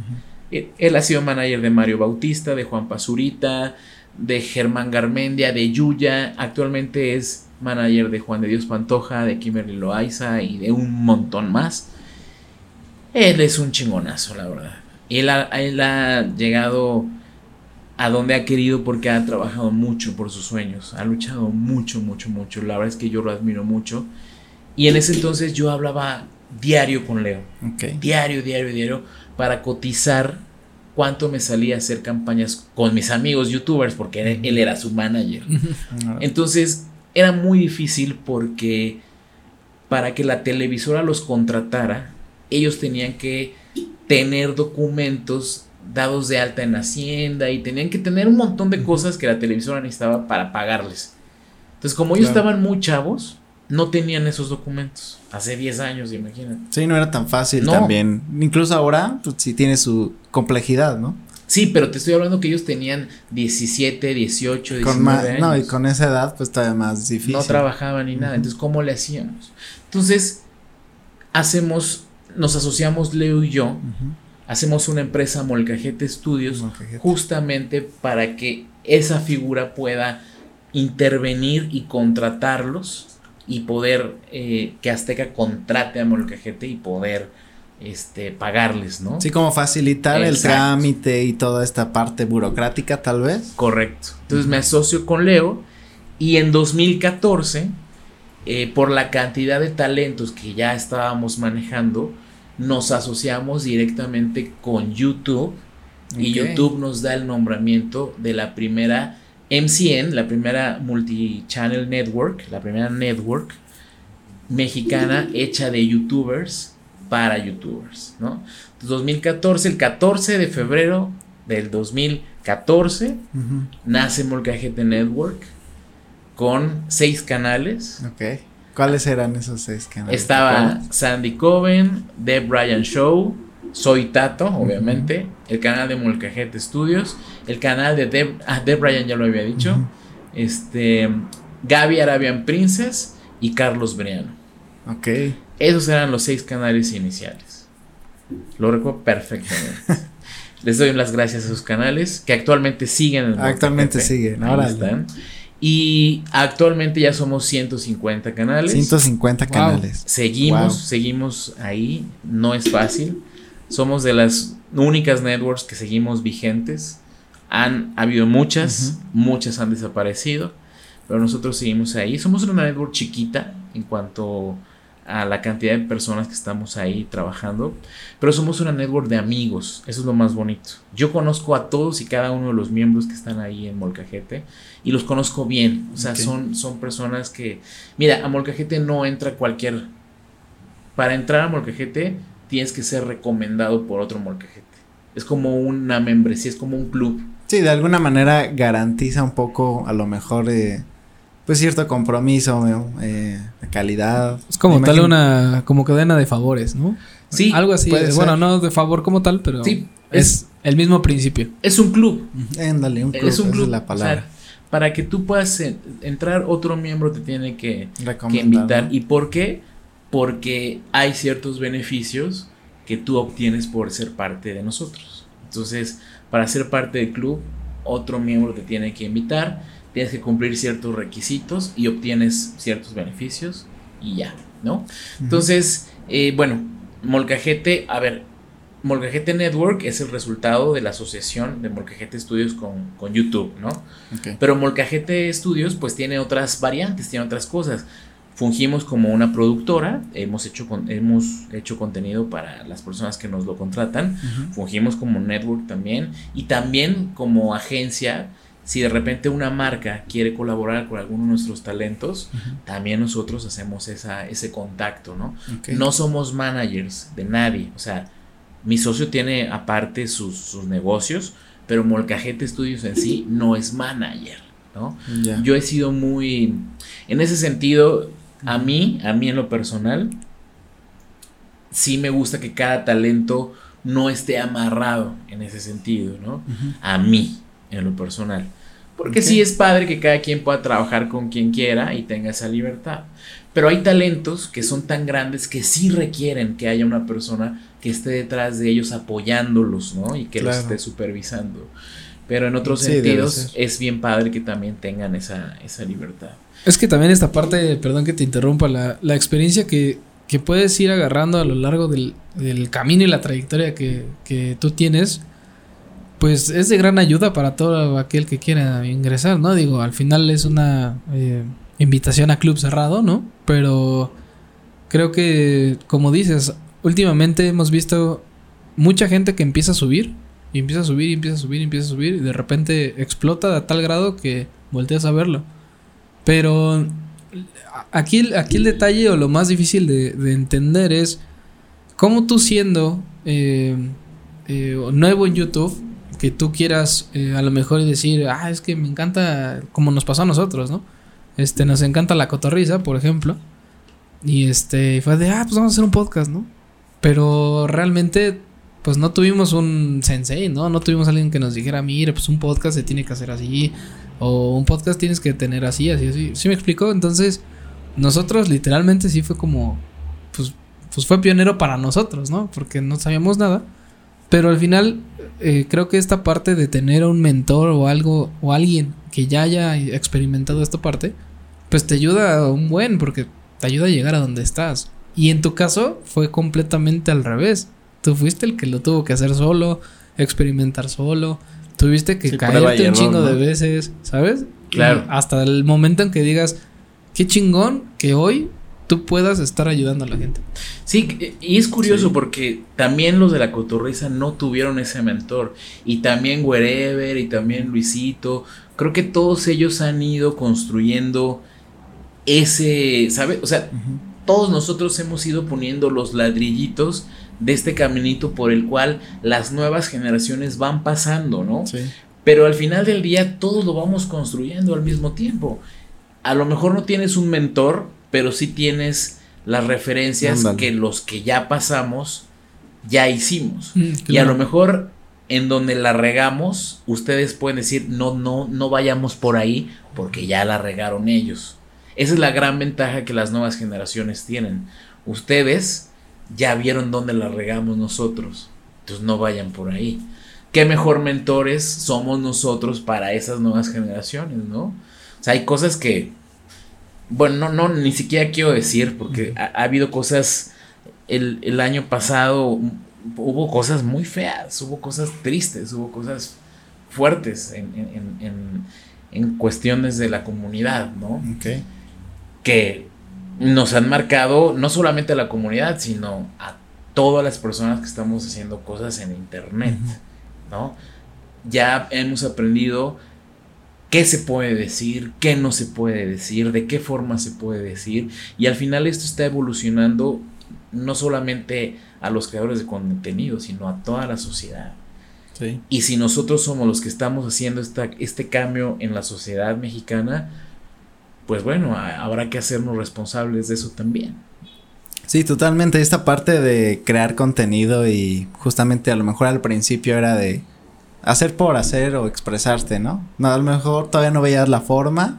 Eh, él ha sido manager de Mario Bautista, de Juan Pazurita, de Germán Garmendia, de Yuya. Actualmente es manager de Juan de Dios Pantoja, de Kimberly Loaiza y de un montón más. Él es un chingonazo, la verdad. Él ha, él ha llegado a donde ha querido porque ha trabajado mucho por sus sueños. Ha luchado mucho, mucho, mucho. La verdad es que yo lo admiro mucho. Y en ese entonces yo hablaba diario con Leo. Diario, diario, diario para cotizar cuánto me salía hacer campañas con mis amigos youtubers, porque él, era su manager. Entonces era muy difícil porque para que la televisora los contratara, ellos tenían que tener documentos dados de alta en Hacienda y tenían que tener un montón de cosas que la televisora necesitaba para pagarles. Entonces, como ellos estaban muy chavos, no tenían esos documentos. Hace 10 años, imagínate. Sí, no era tan fácil también. Incluso ahora, pues sí tiene su complejidad, ¿no? Sí, pero te estoy hablando que ellos tenían 17, 18, 19 con años. No, y con esa edad, pues todavía más difícil. No trabajaban ni nada. Entonces, ¿cómo le hacíamos? Entonces, hacemos, nos asociamos Leo y yo, hacemos una empresa Molcajete Studios, justamente para que esa figura pueda intervenir y contratarlos y poder eh, que Azteca contrate a Molcajete y poder este, pagarles, ¿no? Sí, como facilitar el trámite y toda esta parte burocrática, tal vez. Correcto. Entonces me asocio con Leo y en 2014, eh, por la cantidad de talentos que ya estábamos manejando, nos asociamos directamente con YouTube y YouTube nos da el nombramiento de la primera MCN, la primera multi-channel network, la primera network mexicana hecha de youtubers para youtubers, ¿no? 2014, el 14 de febrero del 2014, nace Molcajete Network con seis canales. Ok. ¿Cuáles eran esos seis canales? Estaba Sandy Coven, The Brian Show, soy Tato, obviamente. El canal de Molcajete Studios. El canal de Deb, ah, Deb Ryan ya lo había dicho. Este. Gaby Arabian Princess y Carlos Briano. Ok. Esos eran los seis canales iniciales. Lo recuerdo perfectamente. Les doy las gracias a esos canales que actualmente siguen. En actualmente siguen, ahora están. Y actualmente ya somos 150 canales. 150 canales. Seguimos, seguimos ahí. No es fácil. Somos de las únicas networks que seguimos vigentes. Han habido muchas, muchas han desaparecido, pero nosotros seguimos ahí. Somos una network chiquita en cuanto a la cantidad de personas que estamos ahí trabajando, pero somos una network de amigos, eso es lo más bonito. Yo conozco a todos y cada uno de los miembros que están ahí en Molcajete y los conozco bien, o sea, son, son personas que, mira, a Molcajete no entra cualquier, para entrar a Molcajete tienes que ser recomendado por otro Molcajete, es como una membresía, es como un club. Sí, de alguna manera garantiza un poco a lo mejor... Eh pues cierto compromiso, eh, de calidad. Es como tal una como cadena de favores, ¿no? Sí. Algo así. bueno, no de favor como tal, pero sí, es, el mismo principio. Es un club. Éndale, un club. Es un club. la palabra. para que tú puedas entrar, otro miembro te tiene que, que invitar. ¿Y por qué? Porque hay ciertos beneficios que tú obtienes por ser parte de nosotros. Entonces, para ser parte del club, otro miembro te tiene que invitar tienes que cumplir ciertos requisitos y obtienes ciertos beneficios y ya, ¿no? Entonces, eh, bueno, Molcajete, a ver, Molcajete Network es el resultado de la asociación de Molcajete Studios con, con YouTube, ¿no? Pero Molcajete Studios pues tiene otras variantes, tiene otras cosas. Fungimos como una productora, hemos hecho, hemos hecho contenido para las personas que nos lo contratan, fungimos como network también y también como agencia si de repente una marca quiere colaborar con alguno de nuestros talentos, también nosotros hacemos esa, ese contacto, ¿no? No somos managers de nadie, o sea, mi socio tiene aparte sus, negocios, pero Molcajete Studios en sí no es manager, ¿no? Yo he sido muy, en ese sentido, a mí, a mí en lo personal, sí me gusta que cada talento no esté amarrado en ese sentido, ¿no? A mí, en lo personal. Porque sí es padre que cada quien pueda trabajar con quien quiera y tenga esa libertad. Pero hay talentos que son tan grandes que sí requieren que haya una persona que esté detrás de ellos apoyándolos, ¿no? Y que los esté supervisando. Pero en otros sentidos es bien padre que también tengan esa, esa libertad. Es que también esta parte, perdón que te interrumpa, la, experiencia que, puedes ir agarrando a lo largo del, camino y la trayectoria que, que tú tienes pues es de gran ayuda para todo aquel que quiera ingresar, ¿no? Digo, al final es una eh, invitación a club cerrado, ¿no? Pero creo que, como dices, últimamente hemos visto mucha gente que empieza a subir, y empieza a subir, y empieza a subir, y empieza a subir, y de repente explota a tal grado que volteas a verlo. Pero aquí, aquí el detalle o lo más difícil de, entender es cómo tú siendo eh, eh, nuevo en YouTube, que tú quieras eh, a lo mejor decir, ah, es que me encanta, como nos pasó a nosotros, ¿no? Este, nos encanta la cotorriza, por ejemplo. Y este, fue de, ah, pues vamos a hacer un podcast, ¿no? Pero realmente, pues no tuvimos un sensei, ¿no? No tuvimos alguien que nos dijera, mire, pues un podcast se tiene que hacer así. O un podcast tienes que tener así, así, así. ¿Sí me explicó? Entonces, nosotros literalmente sí fue como, pues, pues fue pionero para nosotros, ¿no? Porque no sabíamos nada. Pero al final eh, creo que esta parte de tener un mentor o algo o alguien que ya haya experimentado esta parte, pues te ayuda un buen porque te ayuda a llegar a donde estás. Y en tu caso fue completamente al revés. Tú fuiste el que lo tuvo que hacer solo, experimentar solo. Tuviste que caerte un chingo de veces, ¿sabes? Claro. hasta el momento en que digas, qué chingón que hoy tú puedas estar ayudando a la gente. Sí, y es curioso porque también los de la cotorriza no tuvieron ese mentor. Y también Wherever y también Luisito. Creo que todos ellos han ido construyendo ese, ¿sabes? O sea, todos nosotros hemos ido poniendo los ladrillitos de este caminito por el cual las nuevas generaciones van pasando, ¿no? Sí. Pero al final del día todos lo vamos construyendo al mismo tiempo. A lo mejor no tienes un mentor, pero sí tienes las referencias que los que ya pasamos ya hicimos. Mm, y a lo mejor en donde la regamos, ustedes pueden decir, no, no, no vayamos por ahí porque ya la regaron ellos. Esa es la gran ventaja que las nuevas generaciones tienen. Ustedes ya vieron dónde la regamos nosotros. Entonces no vayan por ahí. qué mejor mentores somos nosotros para esas nuevas generaciones, ¿no? O sea, hay cosas que, bueno, no, no, ni siquiera quiero decir, porque ha, habido cosas, el, el, año pasado hubo cosas muy feas, hubo cosas tristes, hubo cosas fuertes en, en, en, en cuestiones de la comunidad, ¿no? Ok. Que nos han marcado no solamente a la comunidad, sino a todas las personas que estamos haciendo cosas en internet, ¿no? Ya hemos aprendido qué se puede decir, qué no se puede decir, de qué forma se puede decir, y al final esto está evolucionando no solamente a los creadores de contenido, sino a toda la sociedad. Sí. Y si nosotros somos los que estamos haciendo esta, este cambio en la sociedad mexicana, pues bueno, habrá que hacernos responsables de eso también. Sí, totalmente. Esta parte de crear contenido y justamente a lo mejor al principio era de hacer por hacer o expresarte, ¿no? No, a lo mejor todavía no veías la forma,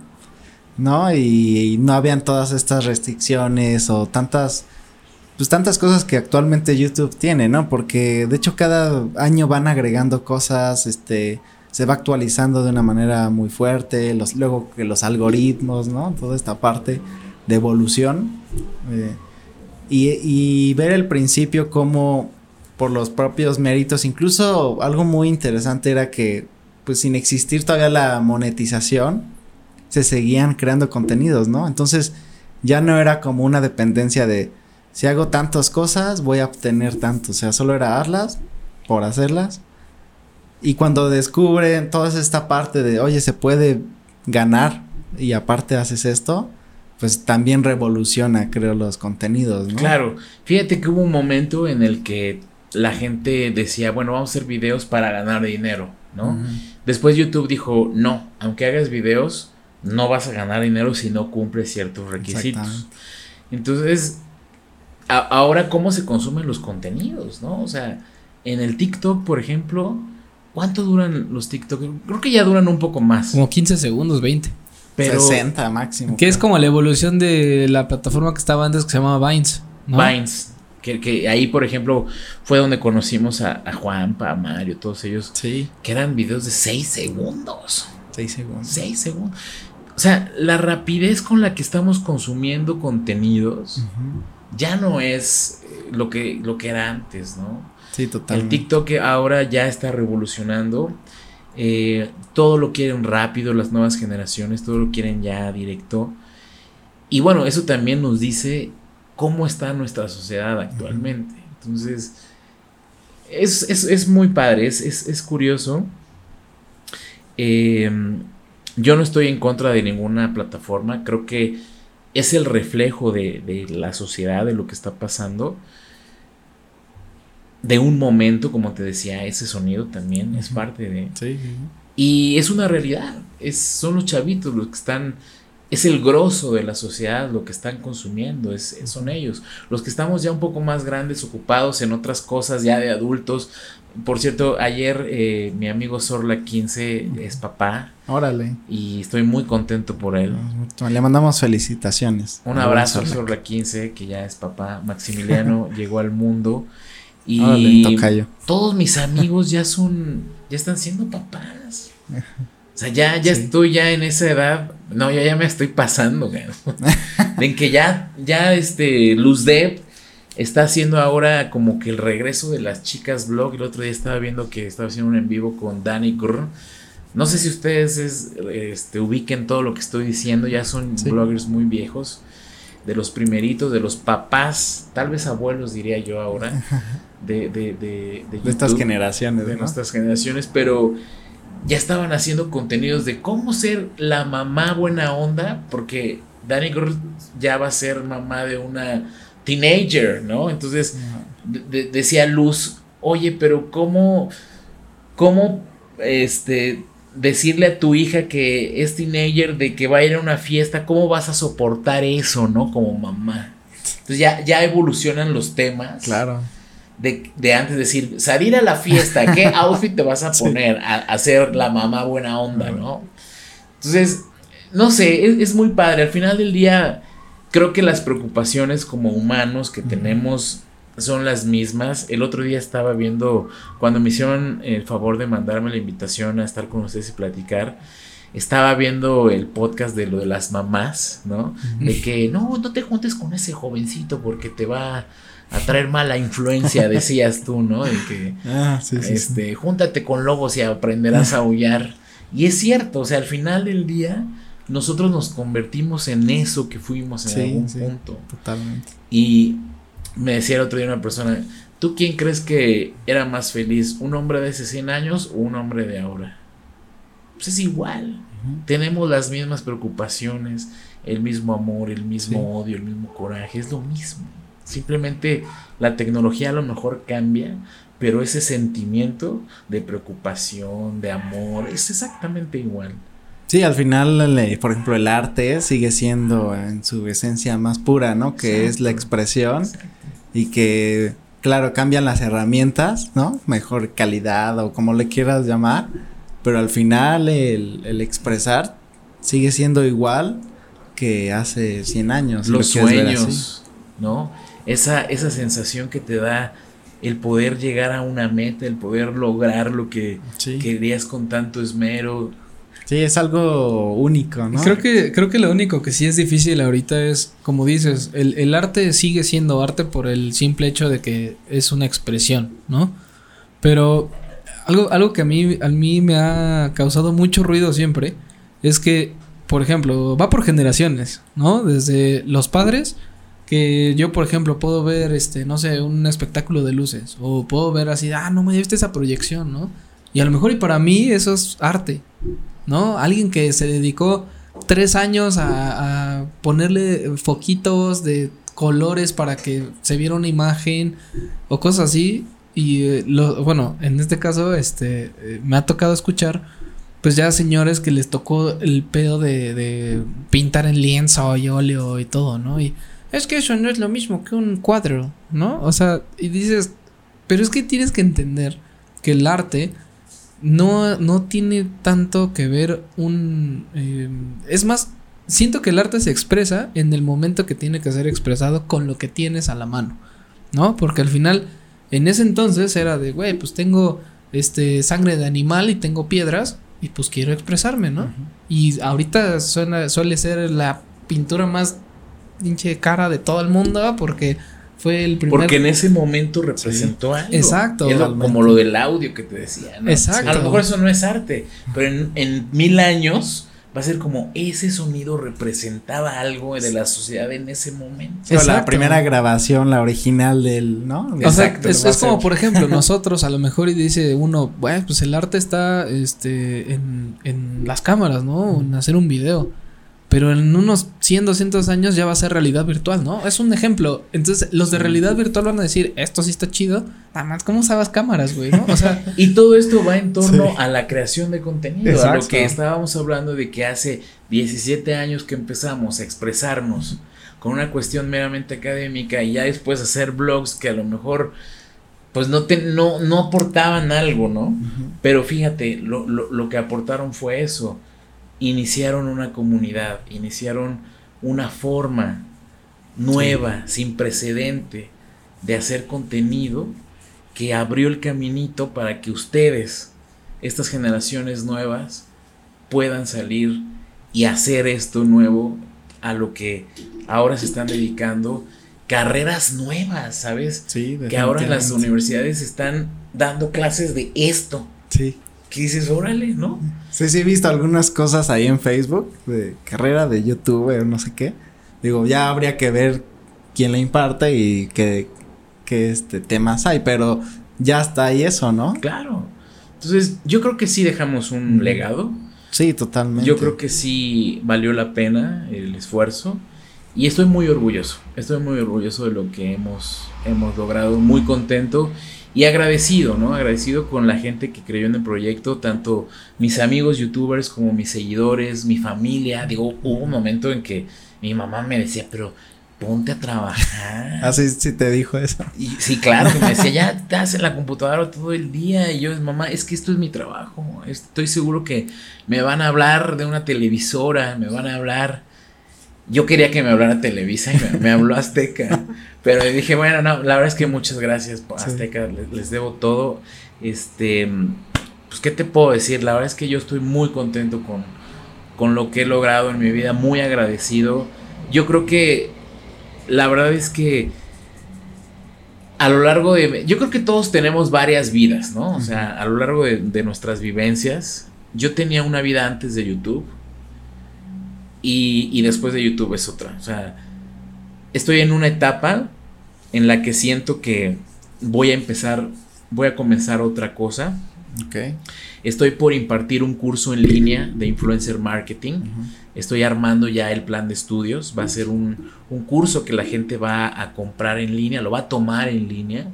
¿no? Y, no habían todas estas restricciones o tantas, pues tantas cosas que actualmente YouTube tiene, ¿no? Porque de hecho cada año van agregando cosas, este, se va actualizando de una manera muy fuerte, los, luego que los algoritmos, ¿no? Toda esta parte de evolución. Eh, y, y, ver el principio como por los propios méritos, incluso algo muy interesante era que pues sin existir todavía la monetización, se seguían creando contenidos, ¿no? Entonces ya no era como una dependencia de si hago tantas cosas voy a obtener tanto, o sea, solo era hazlas por hacerlas y cuando descubren toda esta parte de, oye, se puede ganar y aparte haces esto, pues también revoluciona, creo, los contenidos, ¿no? Claro, fíjate que hubo un momento en el que la gente decía, bueno, vamos a hacer videos para ganar dinero, ¿no? Después YouTube dijo, no, aunque hagas videos, no vas a ganar dinero si no cumples ciertos requisitos. Entonces, ahora, ¿cómo se consumen los contenidos, no? O sea, en el TikTok, por ejemplo, ¿Cuánto duran los TikTok? Creo que ya duran un poco más. Como 15 segundos, 20. Pero 60 máximo. Que es como la evolución de la plataforma que estaba antes que se llamaba Vines. Vines. Que, ahí, por ejemplo, fue donde conocimos a, a Juanpa, a Mario, todos ellos. Sí. Que eran videos de 6 segundos. 6 segundos. 6 segundos. O sea, la rapidez con la que estamos consumiendo contenidos ya no es eh, lo que, lo que era antes, ¿no? Sí, El TikTok ahora ya está revolucionando. Eh, todo lo quieren rápido, las nuevas generaciones, todo lo quieren ya directo. Y bueno, eso también nos dice cómo está nuestra sociedad actualmente. Entonces, es, muy padre, es, curioso. Em, yo no estoy en contra de ninguna plataforma, creo que es el reflejo de, de la sociedad, de lo que está pasando de un momento, como te decía, ese sonido también es parte de... Sí, Y es una realidad, es, son los chavitos los que están, es el grosso de la sociedad lo que están consumiendo, es, son ellos. Los que estamos ya un poco más grandes, ocupados en otras cosas ya de adultos. Por cierto, ayer eh, mi amigo Sorla 15 es papá. Órale. Y estoy muy contento por él. Le mandamos felicitaciones. Un abrazo a Sorla 15, que ya es papá. Maximiliano llegó al mundo. Y todos mis amigos ya son, ya están siendo papás. O sea, ya, ya estoy ya en esa edad. No, ya, ya me estoy pasando, En que ya, ya este, Luz Dev está haciendo ahora como que el regreso de las chicas blog. El otro día estaba viendo que estaba haciendo un en vivo con Danny Grr. No sé si ustedes este, ubiquen todo lo que estoy diciendo. Ya son bloggers muy viejos. De los primeritos, de los papás, tal vez abuelos diría yo ahora. de, de, de, de, estas generaciones. De nuestras generaciones, pero ya estaban haciendo contenidos de cómo ser la mamá buena onda, porque Danny Girl ya va a ser mamá de una teenager, ¿no? Entonces decía Luz, oye, pero ¿cómo, cómo, este, decirle a tu hija que es teenager de que va a ir a una fiesta, ¿cómo vas a soportar eso, no? Como mamá. Entonces ya, ya evolucionan los temas. Claro de, de, antes decir, salir a la fiesta, ¿qué outfit te vas a poner a, a, ser la mamá buena onda, no? Entonces, no sé, es, muy padre. Al final del día, creo que las preocupaciones como humanos que tenemos son las mismas. El otro día estaba viendo, cuando me hicieron el favor de mandarme la invitación a estar con ustedes y platicar, estaba viendo el podcast de lo de las mamás, ¿no? De que no, no te juntes con ese jovencito porque te va a traer mala influencia, decías tú, ¿no? De que, ah, sí, sí, este, júntate con lobos y aprenderás a aullar. Y es cierto, o sea, al final del día, nosotros nos convertimos en eso que fuimos en algún punto. Totalmente. Y me decía el otro día una persona, ¿tú quién crees que era más feliz? ¿Un hombre de hace 100 años o un hombre de ahora? Pues es igual. Tenemos las mismas preocupaciones, el mismo amor, el mismo odio, el mismo coraje, es lo mismo. Simplemente la tecnología a lo mejor cambia, pero ese sentimiento de preocupación, de amor, es exactamente igual. Sí, al final, por ejemplo, el arte sigue siendo en su esencia más pura, ¿no? Que es la expresión y que, claro, cambian las herramientas, ¿no? Mejor calidad o como le quieras llamar, pero al final el, el expresar sigue siendo igual que hace 100 años. Los sueños, ¿no? Esa, esa sensación que te da el poder llegar a una meta, el poder lograr lo que querías con tanto esmero, Sí, es algo único, ¿no? Creo que, creo que lo único que sí es difícil ahorita es, como dices, el, el arte sigue siendo arte por el simple hecho de que es una expresión, ¿no? Pero algo, algo que a mí, mí me ha causado mucho ruido siempre es que, por ejemplo, va por generaciones, ¿no? Desde los padres, que yo, por ejemplo, puedo ver, este, no sé, un espectáculo de luces, o puedo ver así, ah, no me viste esa proyección, ¿no? Y a lo mejor y para mí eso es arte, ¿no? Alguien que se dedicó tres años a, ponerle foquitos de colores para que se viera una imagen o cosas así. Y eh, lo, bueno, en este caso, este, eh, me ha tocado escuchar, pues ya señores que les tocó el pedo de, de pintar en lienzo y óleo y todo, ¿no? Y es que eso no es lo mismo que un cuadro, ¿no? O sea, y dices, pero es que tienes que entender que el arte no, no tiene tanto que ver un... Eh, es más, siento que el arte se expresa en el momento que tiene que ser expresado con lo que tienes a la mano, ¿no? Porque al final, en ese entonces era de, güey, pues tengo este sangre de animal y tengo piedras y pues quiero expresarme, ¿no? Y ahorita suena, suele ser la pintura más pinche cara de todo el mundo porque fue el primer. Porque en ese momento representó algo. Exacto. como lo del audio que te decía. Exacto. A lo mejor eso no es arte, pero en, mil años va a ser como ese sonido representaba algo de la sociedad en ese momento. la primera grabación, la original del, ¿no? Exacto. es, como, por ejemplo, nosotros a lo mejor y dice uno, bueno, pues el arte está este, en, en las cámaras, ¿no? En hacer un video. Pero en unos 100, 200 años ya va a ser realidad virtual, ¿no? Es un ejemplo. Entonces, los de realidad virtual van a decir, esto sí está chido. Nada más, ¿cómo usabas cámaras, güey? ¿no? O sea. y todo esto va en torno a la creación de contenido. A lo que estábamos hablando de que hace 17 años que empezamos a expresarnos con una cuestión meramente académica y ya después hacer blogs que a lo mejor pues no, te, no, no aportaban algo, ¿no? Pero fíjate, lo, lo, lo que aportaron fue eso iniciaron una comunidad, iniciaron una forma nueva, sin precedente, de hacer contenido que abrió el caminito para que ustedes, estas generaciones nuevas, puedan salir y hacer esto nuevo a lo que ahora se están dedicando carreras nuevas, ¿sabes? Sí, que ahora las universidades están dando clases de esto. Sí que dices, órale, ¿no? Sí, sí, he visto algunas cosas ahí en Facebook de carrera de YouTube o no sé qué. Digo, ya habría que ver quién la imparte y qué, qué este, temas hay, pero ya está ahí eso, ¿no? Claro. Entonces, yo creo que sí dejamos un legado. Sí, totalmente. Yo creo que sí valió la pena el esfuerzo. Y estoy muy orgulloso. Estoy muy orgulloso de lo que hemos, hemos logrado. Muy contento y agradecido, ¿no? Agradecido con la gente que creyó en el proyecto, tanto mis amigos youtubers como mis seguidores, mi familia. Digo, hubo un momento en que mi mamá me decía, pero ponte a trabajar. Ah, sí, sí te dijo eso. Y, sí, claro, que me decía, ya estás en la computadora todo el día. Y yo, mamá, es que esto es mi trabajo. Estoy seguro que me van a hablar de una televisora, me van a hablar. yo quería que me hablara Televisa y me, habló Azteca. Pero dije, bueno, no, la verdad es que muchas gracias, Azteca, les, debo todo. Este, pues, ¿qué te puedo decir? La verdad es que yo estoy muy contento con, con lo que he logrado en mi vida, muy agradecido. Yo creo que, la verdad es que a lo largo de... Yo creo que todos tenemos varias vidas, ¿no? O sea, a lo largo de, de nuestras vivencias. Yo tenía una vida antes de YouTube y, después de YouTube es otra. O sea, estoy en una etapa en la que siento que voy a empezar, voy a comenzar otra cosa. Okay. Estoy por impartir un curso en línea de influencer marketing. Estoy armando ya el plan de estudios. Va a ser un, un, curso que la gente va a comprar en línea, lo va a tomar en línea.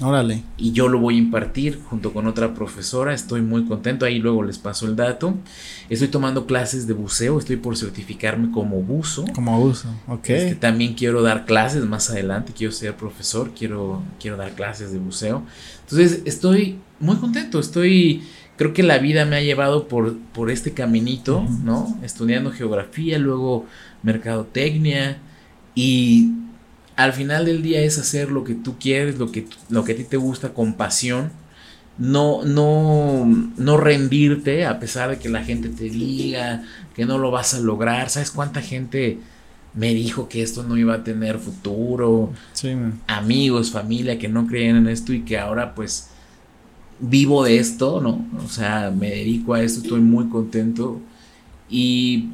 Órale. Y yo lo voy a impartir junto con otra profesora. Estoy muy contento. Ahí luego les paso el dato. Estoy tomando clases de buceo. Estoy por certificarme como buzo. Como buzo, ok. Este, también quiero dar clases más adelante. Quiero ser profesor. Quiero, quiero dar clases de buceo. Entonces estoy muy contento. Estoy. Creo que la vida me ha llevado por, por este caminito, ¿no? Estudiando geografía, luego mercadotecnia. Y al final del día es hacer lo que tú quieres, lo que, lo que a ti te gusta con pasión. No, no, no rendirte a pesar de que la gente te diga que no lo vas a lograr. ¿Sabes cuánta gente me dijo que esto no iba a tener futuro? Amigos, familia que no creían en esto y que ahora pues vivo de esto, ¿no? O sea, me dedico a esto, estoy muy contento. Y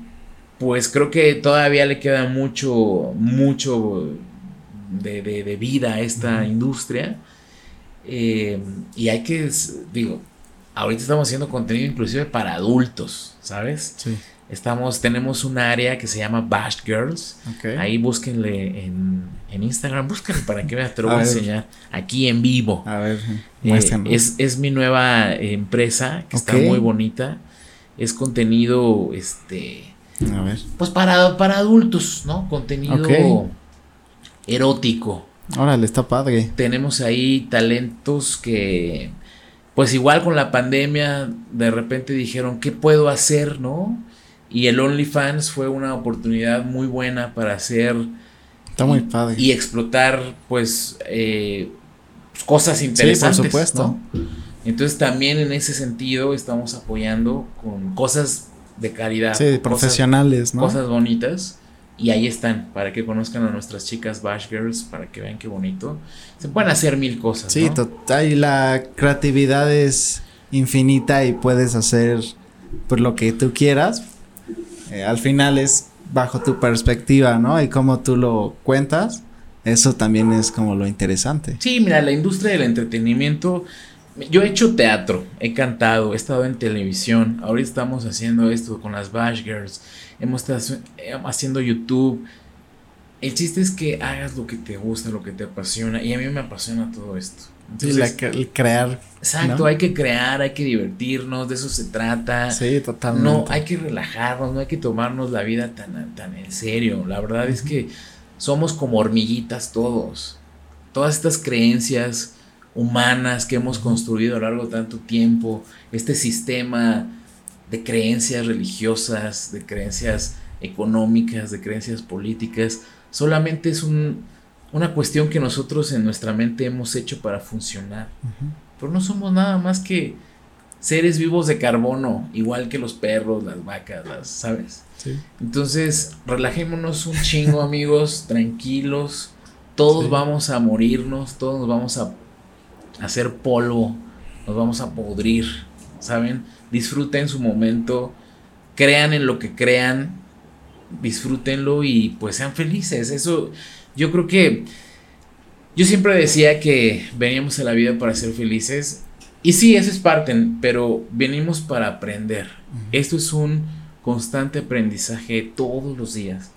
pues creo que todavía le queda mucho, mucho de, vida a esta industria. Eh, y hay que, digo, ahorita estamos haciendo contenido inclusive para adultos, ¿sabes? Sí. Estamos, tenemos un área que se llama Bash Girls. Ahí búsquenle en, Instagram, búsquenle para que veas, te lo voy a, enseñar aquí en vivo. A ver, eh, es, es, mi nueva empresa que está muy bonita. Es contenido, este. A ver. Pues para, para adultos, ¿no? Contenido erótico. Órale, está padre. Tenemos ahí talentos que, pues igual con la pandemia, de repente dijeron, ¿qué puedo hacer, no? Y el OnlyFans fue una oportunidad muy buena para hacer... Está muy padre. Y explotar, pues, eh, cosas interesantes. Sí, por supuesto. Entonces también en ese sentido estamos apoyando con cosas de calidad. Sí, profesionales, ¿no? Cosas bonitas. Y ahí están, para que conozcan a nuestras chicas Bash Girls, para que vean qué bonito. Se pueden hacer mil cosas. Sí, total. Y la creatividad es infinita y puedes hacer pues lo que tú quieras. Eh, al final es bajo tu perspectiva, ¿no? Y cómo tú lo cuentas. Eso también es como lo interesante. Sí, mira, la industria del entretenimiento. Yo he hecho teatro, he cantado, he estado en televisión. Ahorita estamos haciendo esto con las Bash Girls hemos estado eh, haciendo YouTube. El chiste es que hagas lo que te gusta, lo que te apasiona. Y a mí me apasiona todo esto. Entonces, el crear. Exacto, hay que crear, hay que divertirnos, de eso se trata. Sí, totalmente. No, hay que relajarnos, no hay que tomarnos la vida tan, tan en serio. La verdad es que somos como hormiguitas todos. Todas estas creencias humanas que hemos construido a lo largo de tanto tiempo, este sistema de creencias religiosas, de creencias económicas, de creencias políticas. Solamente es un, una cuestión que nosotros en nuestra mente hemos hecho para funcionar. Pero no somos nada más que seres vivos de carbono, igual que los perros, las vacas, las, ¿sabes? Entonces, relajémonos un chingo, amigos, tranquilos. Todos vamos a morirnos, todos nos vamos a hacer polvo, nos vamos a podrir, ¿saben? Disfruten su momento, crean en lo que crean, disfrútenlo y pues sean felices. Eso yo creo que yo siempre decía que veníamos a la vida para ser felices y sí, eso es parte, pero venimos para aprender. Esto es un constante aprendizaje todos los días.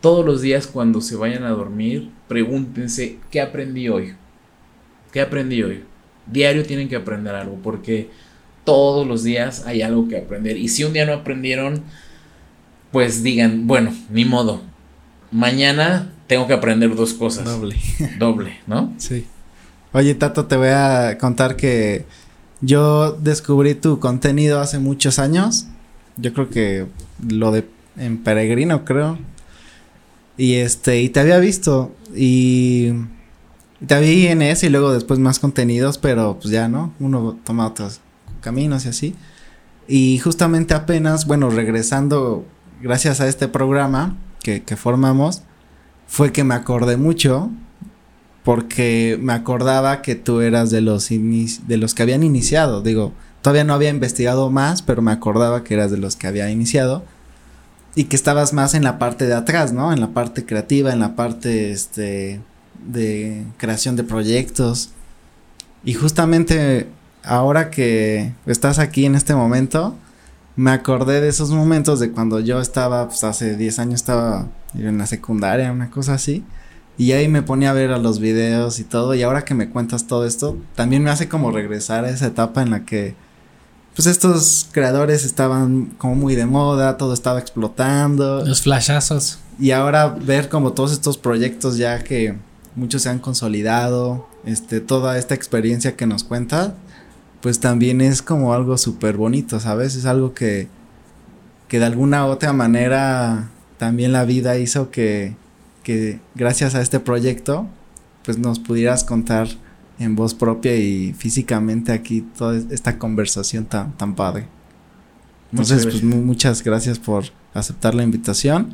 Todos los días cuando se vayan a dormir, pregúntense, ¿qué aprendí hoy? ¿Qué aprendí hoy? Diario tienen que aprender algo porque todos los días hay algo que aprender. Y si un día no aprendieron, pues digan, bueno, ni modo. Mañana tengo que aprender dos cosas. Doble. Doble, ¿no? Sí. Oye, Tato, te voy a contar que yo descubrí tu contenido hace muchos años. Yo creo que lo de en Peregrino, creo. Y este, y te había visto. Y te vi en ese y luego después más contenidos, pero pues ya, ¿no? Uno toma otros caminos y así. Y justamente apenas, bueno, regresando, gracias a este programa que, que formamos, fue que me acordé mucho porque me acordaba que tú eras de los de los que habían iniciado, digo, todavía no había investigado más, pero me acordaba que eras de los que había iniciado y que estabas más en la parte de atrás, ¿no? En la parte creativa, en la parte este de creación de proyectos. Y justamente ahora que estás aquí en este momento, me acordé de esos momentos de cuando yo estaba, pues hace 10 años estaba en la secundaria, una cosa así. Y ahí me ponía a ver a los videos y todo. Y ahora que me cuentas todo esto, también me hace como regresar a esa etapa en la que, pues estos creadores estaban como muy de moda, todo estaba explotando. Los flashazos. Y ahora ver como todos estos proyectos ya que muchos se han consolidado, este, toda esta experiencia que nos cuenta, pues también es como algo súper bonito, ¿sabes? Es algo que, que de alguna u otra manera también la vida hizo que, que gracias a este proyecto, pues nos pudieras contar en voz propia y físicamente aquí toda esta conversación tan, tan padre. Entonces, pues muchas gracias por aceptar la invitación.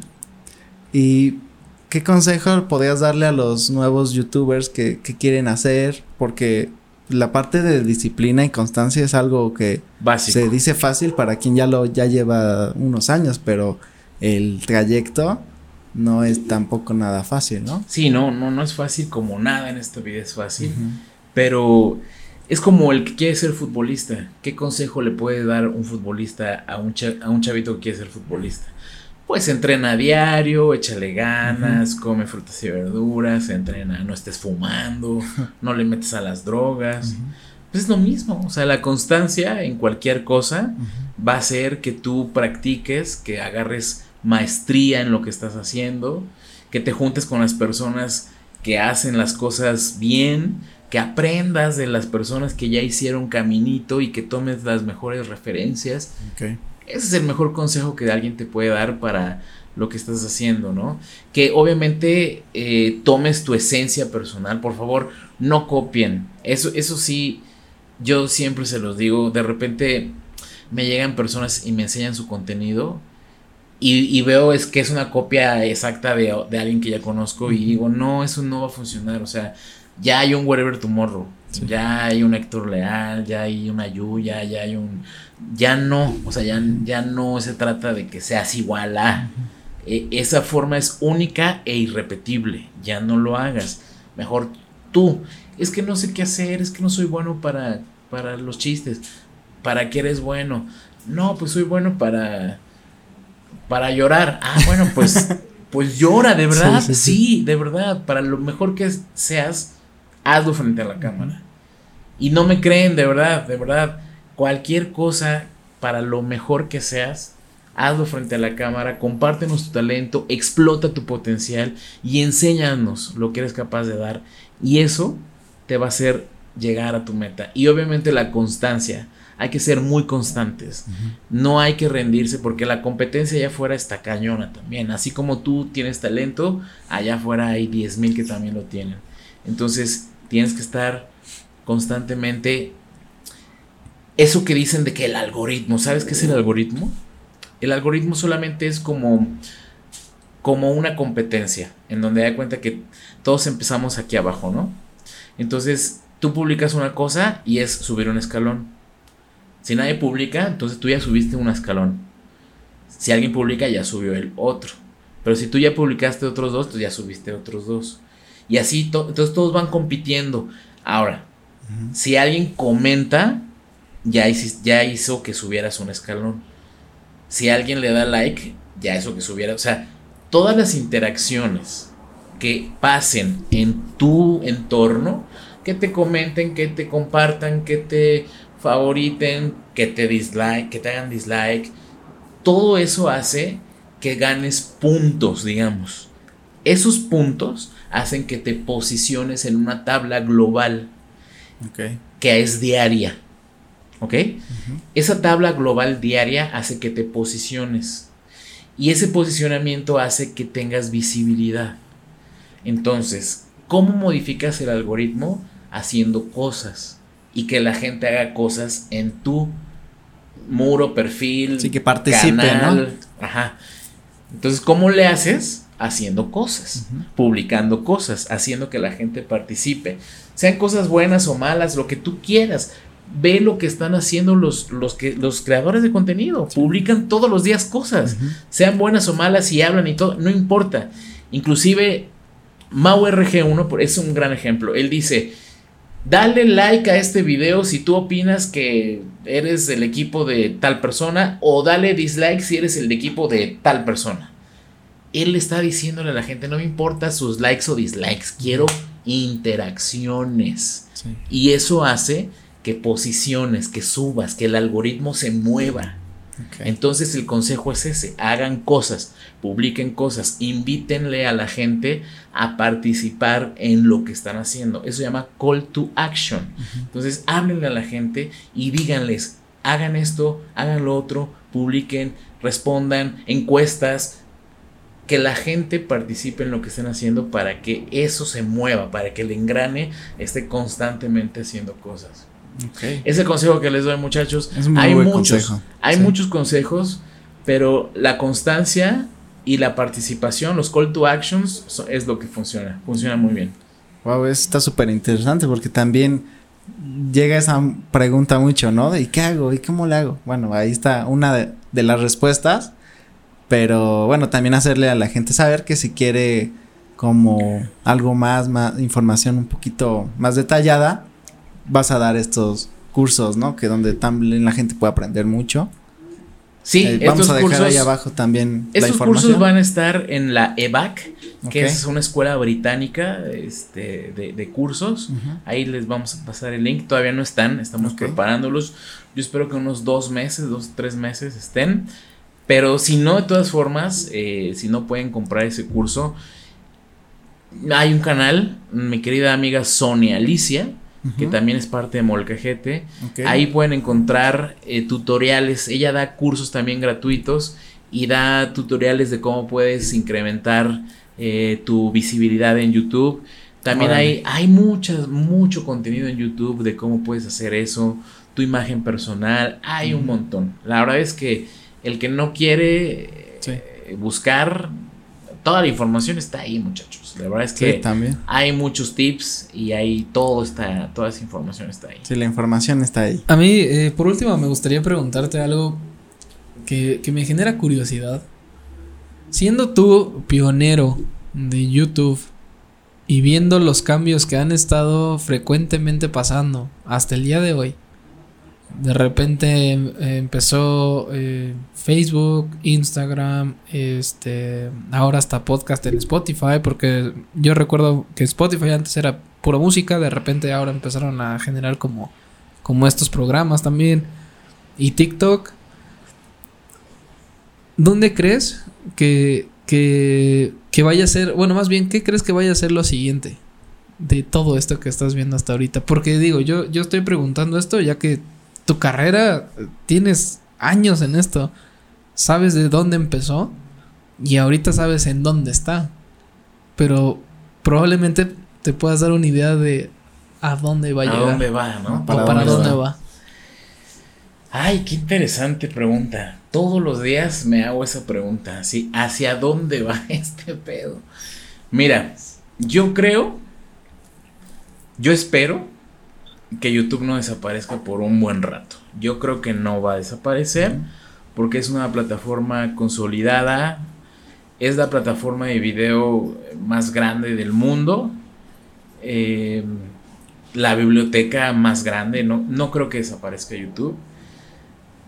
Y ¿qué consejo podrías darle a los nuevos youtubers que, quieren hacer? Porque la parte de disciplina y constancia es algo que se dice fácil para quien ya lo ya lleva unos años, pero el trayecto no es tampoco nada fácil, ¿no? Sí, no, no, no es fácil como nada en esta vida es fácil, pero es como el que quiere ser futbolista. ¿Qué consejo le puede dar un futbolista a un, a un chavito que quiere ser futbolista? Pues entrena a diario, échale ganas, come frutas y verduras, entrena, no estés fumando, no le metes a las drogas. Pues es lo mismo, o sea, la constancia en cualquier cosa va a hacer que tú practiques, que agarres maestría en lo que estás haciendo, que te juntes con las personas que hacen las cosas bien, que aprendas de las personas que ya hicieron caminito y que tomes las mejores referencias. Ese es el mejor consejo que alguien te puede dar para lo que estás haciendo, ¿no? Que obviamente eh, tomes tu esencia personal, por favor, no copien. Eso, eso sí, yo siempre se los digo, de repente me llegan personas y me enseñan su contenido y, veo es que es una copia exacta de, de, alguien que ya conozco y digo, no, eso no va a funcionar, o sea, ya hay un Whatever Tomorrow, ya hay un Héctor Leal, ya hay una Yuya, ya hay un ya no, o sea, ya, ya no se trata de que seas igual a. E, esa forma es única e irrepetible, ya no lo hagas. Mejor tú. Es que no sé qué hacer, es que no soy bueno para, para los chistes. ¿Para qué eres bueno? No, pues soy bueno para para llorar. Ah, bueno, pues pues llora, de verdad. Sí, de verdad, para lo mejor que seas, hazlo frente a la cámara. Y no me creen, de verdad, de verdad cualquier cosa para lo mejor que seas, hazlo frente a la cámara, compártenos tu talento, explota tu potencial y enséñanos lo que eres capaz de dar. Y eso te va a hacer llegar a tu meta. Y obviamente la constancia. Hay que ser muy constantes. No hay que rendirse porque la competencia allá afuera está cañona también. Así como tú tienes talento, allá afuera hay 10.000 que también lo tienen. Entonces tienes que estar constantemente eso que dicen de que el algoritmo, ¿sabes qué es el algoritmo? El algoritmo solamente es como como una competencia en donde da cuenta que todos empezamos aquí abajo, ¿no? Entonces, tú publicas una cosa y es subir un escalón. Si nadie publica, entonces tú ya subiste un escalón. Si alguien publica, ya subió el otro. Pero si tú ya publicaste otros dos, tú ya subiste otros dos. Y así, entonces todos van compitiendo. Ahora, si alguien comenta, ya, ya hizo que subieras un escalón. Si alguien le da like, ya hizo que subiera. O sea, todas las interacciones que pasen en tu entorno, que te comenten, que te compartan, que te favoriten, que te dislike, que te hagan dislike, todo eso hace que ganes puntos, digamos. Esos puntos hacen que te posiciones en una tabla global que es diaria. ¿Ok? Esa tabla global diaria hace que te posiciones. Y ese posicionamiento hace que tengas visibilidad. Entonces, ¿cómo modificas el algoritmo? Haciendo cosas y que la gente haga cosas en tu muro, perfil, sí, que participe, canal. Ajá. Entonces, ¿cómo le haces? Haciendo cosas, publicando cosas, haciendo que la gente participe. Sean cosas buenas o malas, lo que tú quieras. Ve lo que están haciendo los, los, que, los creadores de contenido. Publican todos los días cosas. Sean buenas o malas y hablan y todo. No importa. Inclusive, MauRG1 es un gran ejemplo. Él dice, Dale like a este video si tú opinas que eres el equipo de tal persona o dale dislike si eres el equipo de tal persona. Él está diciéndole a la gente, no me importa sus likes o dislikes, quiero interacciones. Y eso hace que posiciones, que subas, que el algoritmo se mueva. Entonces el consejo es ese, hagan cosas, publiquen cosas, invítenle a la gente a participar en lo que están haciendo. Eso se llama call to action. Entonces háblenle a la gente y díganles, hagan esto, hagan lo otro, publiquen, respondan, encuestas, que la gente participe en lo que estén haciendo para que eso se mueva, para que el engrane esté constantemente haciendo cosas. Es el consejo que les doy, muchachos. hay muchos, hay muchos consejos, pero la constancia y la participación, los call to actions, es lo que funciona. Funciona muy bien. Wow, está súper interesante porque también llega esa pregunta mucho, ¿no? ¿Y qué hago? ¿Y cómo le hago? Bueno, ahí está una de, de las respuestas. Pero bueno, también hacerle a la gente saber que si quiere como algo más, más información un poquito más detallada, vas a dar estos cursos, ¿no? Que donde también la gente puede aprender mucho. Sí, eh, vamos a dejar ahí abajo también la información. cursos van a estar en la EVAC, que es una escuela británica este, de, cursos. Ahí les vamos a pasar el link. Todavía no están, estamos preparándolos. Yo espero que unos dos meses, dos, tres meses estén. Pero si no, de todas formas, eh, si no pueden comprar ese curso, hay un canal, mi querida amiga Sonia Alicia, que también es parte de Molcajete. Ahí pueden encontrar eh, tutoriales. Ella da cursos también gratuitos y da tutoriales de cómo puedes incrementar eh, tu visibilidad en YouTube. También hay, hay muchas, mucho contenido en YouTube de cómo puedes hacer eso, tu imagen personal, hay un montón. La verdad es que el que no quiere eh, buscar, toda la información está ahí, muchachos. La verdad es que también. hay muchos tips y ahí todo está, toda esa información está ahí. Sí, la información está ahí. A mí, eh, por último, me gustaría preguntarte algo que, que me genera curiosidad. Siendo tú pionero de YouTube y viendo los cambios que han estado frecuentemente pasando hasta el día de hoy, de repente em, empezó eh, Facebook, Instagram, este, ahora hasta podcast en Spotify, porque yo recuerdo que Spotify antes era pura música, de repente ahora empezaron a generar como, como estos programas también. Y TikTok, ¿dónde crees que, que, que vaya a ser, bueno, más bien, ¿qué crees que vaya a ser lo siguiente? de todo esto que estás viendo hasta ahorita. Porque digo, yo, yo estoy preguntando esto ya que tu carrera, tienes años en esto, sabes de dónde empezó y ahorita sabes en dónde está. Pero probablemente te puedas dar una idea de a dónde va a, llegar. A dónde va, ¿no? ¿Para, para dónde, va? Ay, qué interesante pregunta. Todos los días me hago esa pregunta, así, ¿hacia dónde va este pedo? Mira, yo creo, yo espero que YouTube no desaparezca por un buen rato. Yo creo que no va a desaparecer porque es una plataforma consolidada, es la plataforma de video más grande del mundo, eh, la biblioteca más grande, no, no creo que desaparezca YouTube.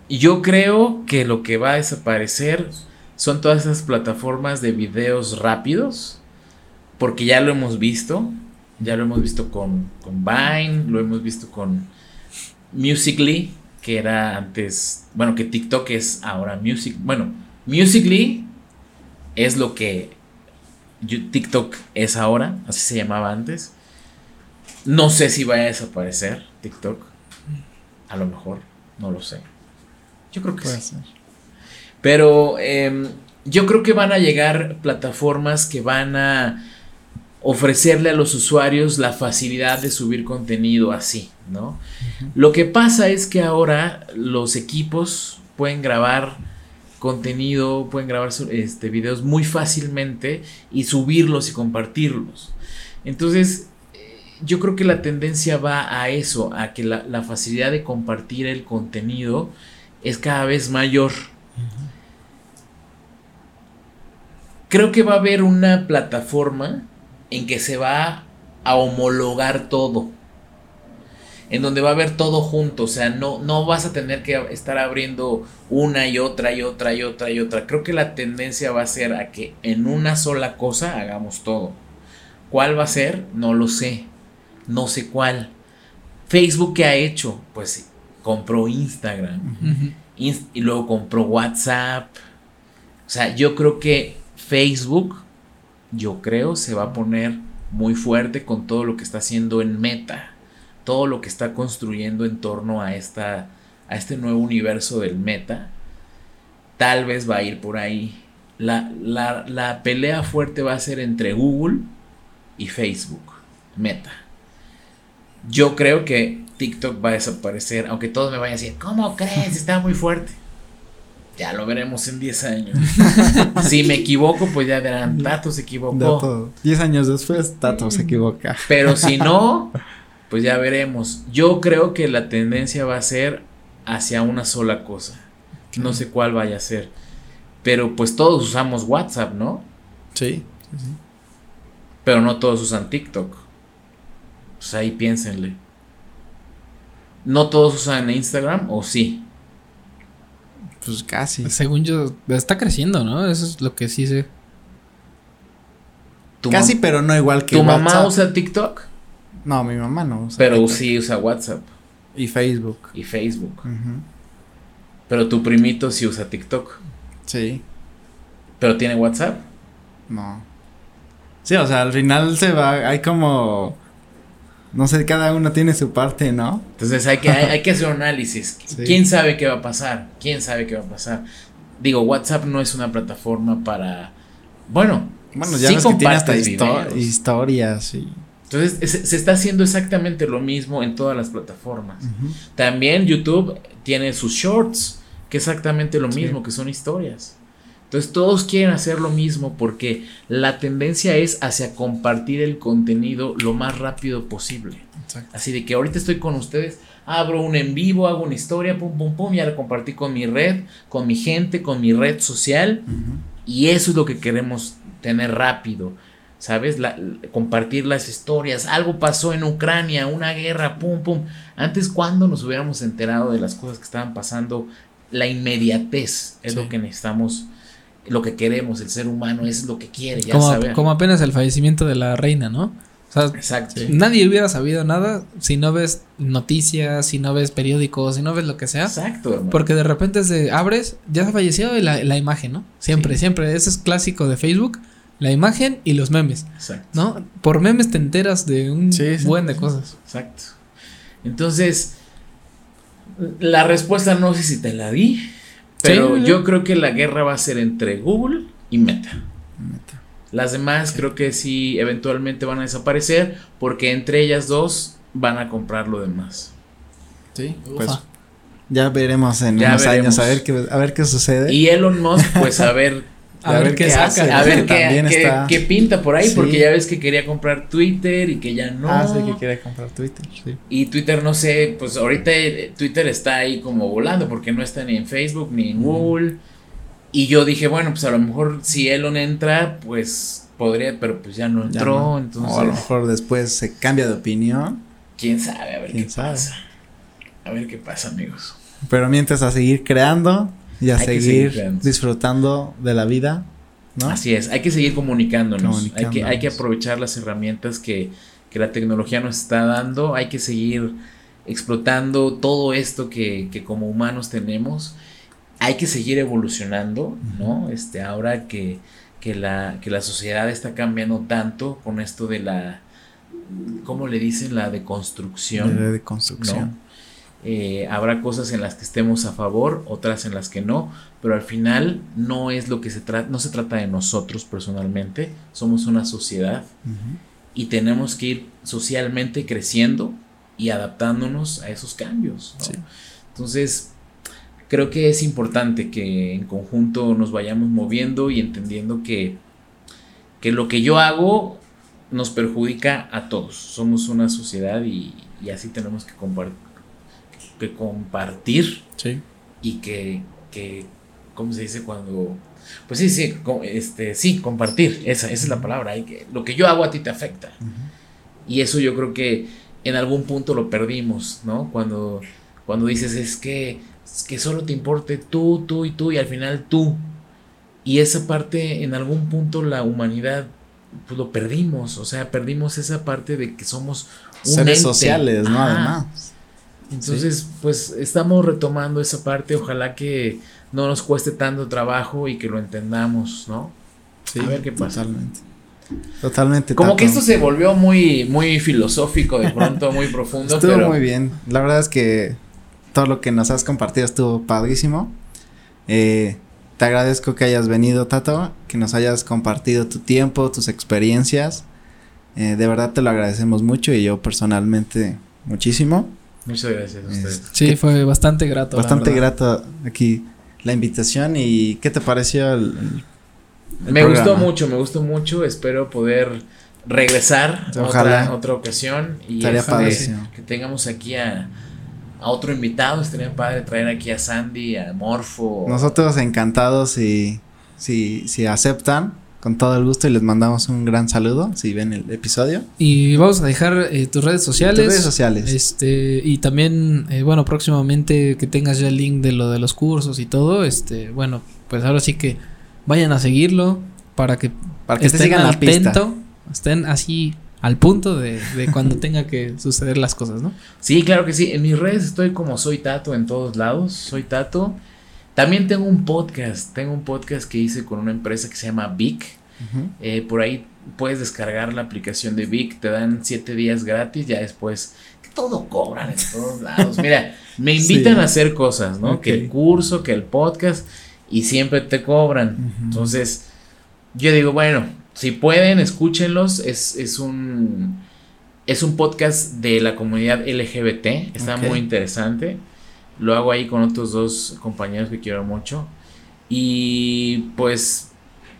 Yo creo que lo que va a desaparecer son todas esas plataformas de videos rápidos, porque ya lo hemos visto, ya lo hemos visto con, con Vine, lo hemos visto con Musically, que era antes, bueno, que TikTok es ahora Music, bueno, Musically es lo que TikTok es ahora, así se llamaba antes. No sé si vaya a desaparecer TikTok. A lo mejor, no lo sé. Yo creo que sí. Pero em, yo creo que van a llegar plataformas que van a ofrecerle a los usuarios la facilidad de subir contenido así, ¿no? Lo que pasa es que ahora los equipos pueden grabar contenido, pueden grabar este, videos muy fácilmente y subirlos y compartirlos. Entonces, eh, yo creo que la tendencia va a eso, a que la, facilidad de compartir el contenido es cada vez mayor. Creo que va a haber una plataforma en que se va a homologar todo. En donde va a haber todo junto. O sea, no, no vas a tener que estar abriendo una y otra y otra y otra y otra. Creo que la tendencia va a ser a que en una sola cosa hagamos todo. ¿Cuál va a ser? No lo sé. No sé cuál. Facebook, ¿qué ha hecho? Pues compró Instagram. y luego compró WhatsApp. O sea, yo creo que Facebook yo creo, se va a poner muy fuerte con todo lo que está haciendo en Meta, todo lo que está construyendo en torno a, esta, a este nuevo universo del Meta. Tal vez va a ir por ahí. La, la pelea fuerte va a ser entre Google y Facebook, Meta. Yo creo que TikTok va a desaparecer, aunque todos me vayan a decir, ¿cómo crees? Está muy fuerte. Ya lo veremos en 10 años. si me equivoco, pues ya verán, Tato se equivocó. 10 años después, Tato se equivoca. Pero si no, pues ya veremos. Yo creo que la tendencia va a ser hacia una sola cosa. No sé cuál vaya a ser. Pero pues todos usamos WhatsApp, ¿no? Sí. Pero no todos usan TikTok. Pues ahí piénsenle. ¿No todos usan Instagram o sí? Pues casi. Según yo, está creciendo, ¿no? Eso es lo que sí sé. Casi, pero no igual que ¿Tu mamá usa TikTok? No, mi mamá no usa Pero sí usa WhatsApp. Y Facebook. Y Facebook. Pero tu primito sí usa TikTok. Sí. ¿Pero tiene WhatsApp? No. Sí, o sea, al final se va, hay como no sé, cada uno tiene su parte, ¿no? Entonces hay que, hay, que hacer un análisis. ¿Quién sabe qué va a pasar? ¿Quién sabe qué va a pasar? Digo, WhatsApp no es una plataforma para. Bueno, bueno ya sí ves que tiene hasta historias y. Entonces se, está haciendo exactamente lo mismo en todas las plataformas. También YouTube tiene sus shorts, que es exactamente lo mismo, que son historias. Entonces todos quieren hacer lo mismo porque la tendencia es hacia compartir el contenido lo más rápido posible. Así de que ahorita estoy con ustedes, abro un en vivo, hago una historia, pum, pum, pum, ya la compartí con mi red, con mi gente, con mi red social. Y eso es lo que queremos tener rápido. ¿Sabes? compartir las historias. Algo pasó en Ucrania, una guerra, pum, pum. Antes, cuando nos hubiéramos enterado de las cosas que estaban pasando? La inmediatez es lo que necesitamos lo que queremos, el ser humano es lo que quiere, ya como, Como apenas el fallecimiento de la reina, ¿no? O sea, Exacto. nadie hubiera sabido nada si no ves noticias, si no ves periódicos, si no ves lo que sea. Exacto, Porque de repente se abres, ya ha fallecido la, la imagen, ¿no? Siempre, siempre. Ese es clásico de Facebook. La imagen y los memes. Exacto. ¿No? Por memes te enteras de un buen de cosas. Exacto. Entonces, la respuesta no sé si te la di. Pero yo creo que la guerra va a ser entre Google y Meta. Las demás creo que sí eventualmente van a desaparecer porque entre ellas dos van a comprar lo demás. Sí, pues ya veremos en unos años a ver qué a ver qué sucede. Y Elon Musk pues a ver a, ver, qué, saca. A ver qué, pinta por ahí, porque ya ves que quería comprar Twitter y que ya no. Ah, sí, que quiere comprar Twitter, sí. Y Twitter, no sé, pues ahorita Twitter está ahí como volando, porque no está ni en Facebook ni en Google. Y yo dije, bueno, pues a lo mejor si Elon entra, pues podría, pero pues ya no entró, entonces. O a lo mejor después se cambia de opinión. Quién sabe, a ver qué pasa. A ver qué pasa, amigos. Pero mientras a seguir creando, y a seguir, disfrutando de la vida, ¿no? Así es, hay que seguir comunicándonos, Hay, que, hay que aprovechar las herramientas que, que, la tecnología nos está dando, hay que seguir explotando todo esto que, que como humanos tenemos, hay que seguir evolucionando, ¿no? Este, ahora que, que, la, que la sociedad está cambiando tanto con esto de la, ¿cómo le dicen? La deconstrucción. La deconstrucción. Eh, habrá cosas en las que estemos a favor, otras en las que no, pero al final no es lo que se trata, no se trata de nosotros personalmente, somos una sociedad y tenemos que ir socialmente creciendo y adaptándonos a esos cambios. Entonces, creo que es importante que en conjunto nos vayamos moviendo y entendiendo que, que lo que yo hago nos perjudica a todos. Somos una sociedad y, y así tenemos que compartir que compartir y que, que, ¿cómo se dice cuando? Pues sí, sí, este, sí, compartir, esa, esa es la palabra, que, lo que yo hago a ti te afecta. Y eso yo creo que en algún punto lo perdimos, ¿no? Cuando, cuando dices es que, es que solo te importe tú, tú y tú y al final tú. Y esa parte, en algún punto la humanidad pues lo perdimos, o sea, perdimos esa parte de que somos un seres sociales, ¿no? Además. Entonces, pues estamos retomando esa parte, ojalá que no nos cueste tanto trabajo y que lo entendamos, ¿no? Sí, a ver qué pasa. Totalmente. Totalmente. Como que esto se volvió muy, muy filosófico de pronto, muy profundo. Estuvo muy bien. La verdad es que todo lo que nos has compartido estuvo padrísimo. Eh, te agradezco que hayas venido, Tato, que nos hayas compartido tu tiempo, tus experiencias. Eh, de verdad te lo agradecemos mucho y yo personalmente muchísimo. Muchas gracias a ustedes. Sí, fue bastante grato. Bastante grato aquí la invitación y ¿qué te pareció el, Me gustó mucho, me gustó mucho. Espero poder regresar otra, otra ocasión y este, que tengamos aquí a, a otro invitado. Estaría padre traer aquí a Sandy, a Morfo. Nosotros encantados y si, si aceptan con todo el gusto y les mandamos un gran saludo si ven el episodio. Y vamos a dejar eh, tus redes sociales. Tus redes sociales. Este, y también, eh, bueno, próximamente que tengas ya el link de lo de los cursos y todo, este, bueno, pues ahora sí que vayan a seguirlo para que, para que estén al atento, estén así al punto de, de cuando tenga que suceder las cosas, ¿no? Sí, claro que sí. En mis redes estoy como soy Tato en todos lados. Soy Tato. También tengo un podcast, tengo un podcast que hice con una empresa que se llama Vic. Eh, por ahí puedes descargar la aplicación de Vic, te dan siete días gratis, ya después que todo cobran en todos lados. Mira, me invitan a hacer cosas, ¿no? Que el curso, que el podcast, y siempre te cobran. Entonces, yo digo, bueno, si pueden, escúchenlos. Es, es un es un podcast de la comunidad LGBT, está muy interesante. Lo hago ahí con otros dos compañeros que quiero mucho. Y pues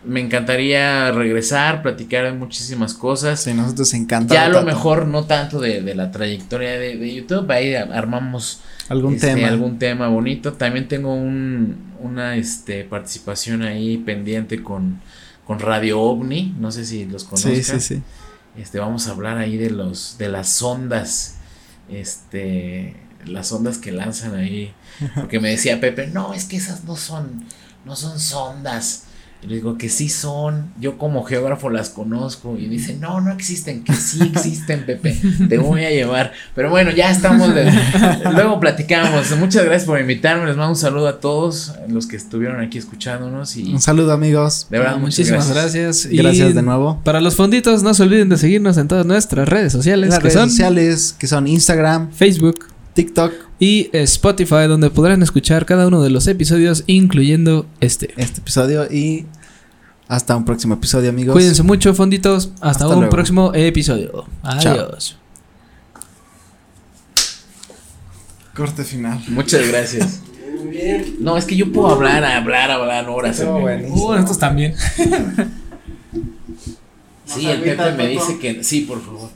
me encantaría regresar, platicar de muchísimas cosas. Sí, nosotros encantamos. Ya a lo mejor no tanto de, la trayectoria de, YouTube, ahí armamos algún este, tema. Algún tema bonito. También tengo un, una este, participación ahí pendiente con, con Radio OVNI, no sé si los conozcan. Sí, sí, sí. Este, vamos a hablar ahí de los, de las ondas, este, las ondas que lanzan ahí. Porque me decía Pepe, no, es que esas no son, no son sondas. Y le digo que sí son, yo como geógrafo las conozco. Y dice, no, no existen, que sí existen, Pepe, te voy a llevar. Pero bueno, ya estamos, luego platicamos. Muchas gracias por invitarme, les mando un saludo a todos los que estuvieron aquí escuchándonos. Y un saludo amigos. De verdad, muchísimas gracias. Gracias, de nuevo. Para los fonditos, no se olviden de seguirnos en todas nuestras redes sociales. Las redes sociales que son Instagram, Facebook, TikTok y Spotify, donde podrán escuchar cada uno de los episodios, incluyendo este. Este episodio y hasta un próximo episodio, amigos. Cuídense mucho, fonditos. Hasta, un próximo episodio. Adiós. Corte final. Muchas gracias. No, es que yo puedo hablar, hablar, hablar horas. Uh, estos también. sí, el Pepe me dice que sí, por favor.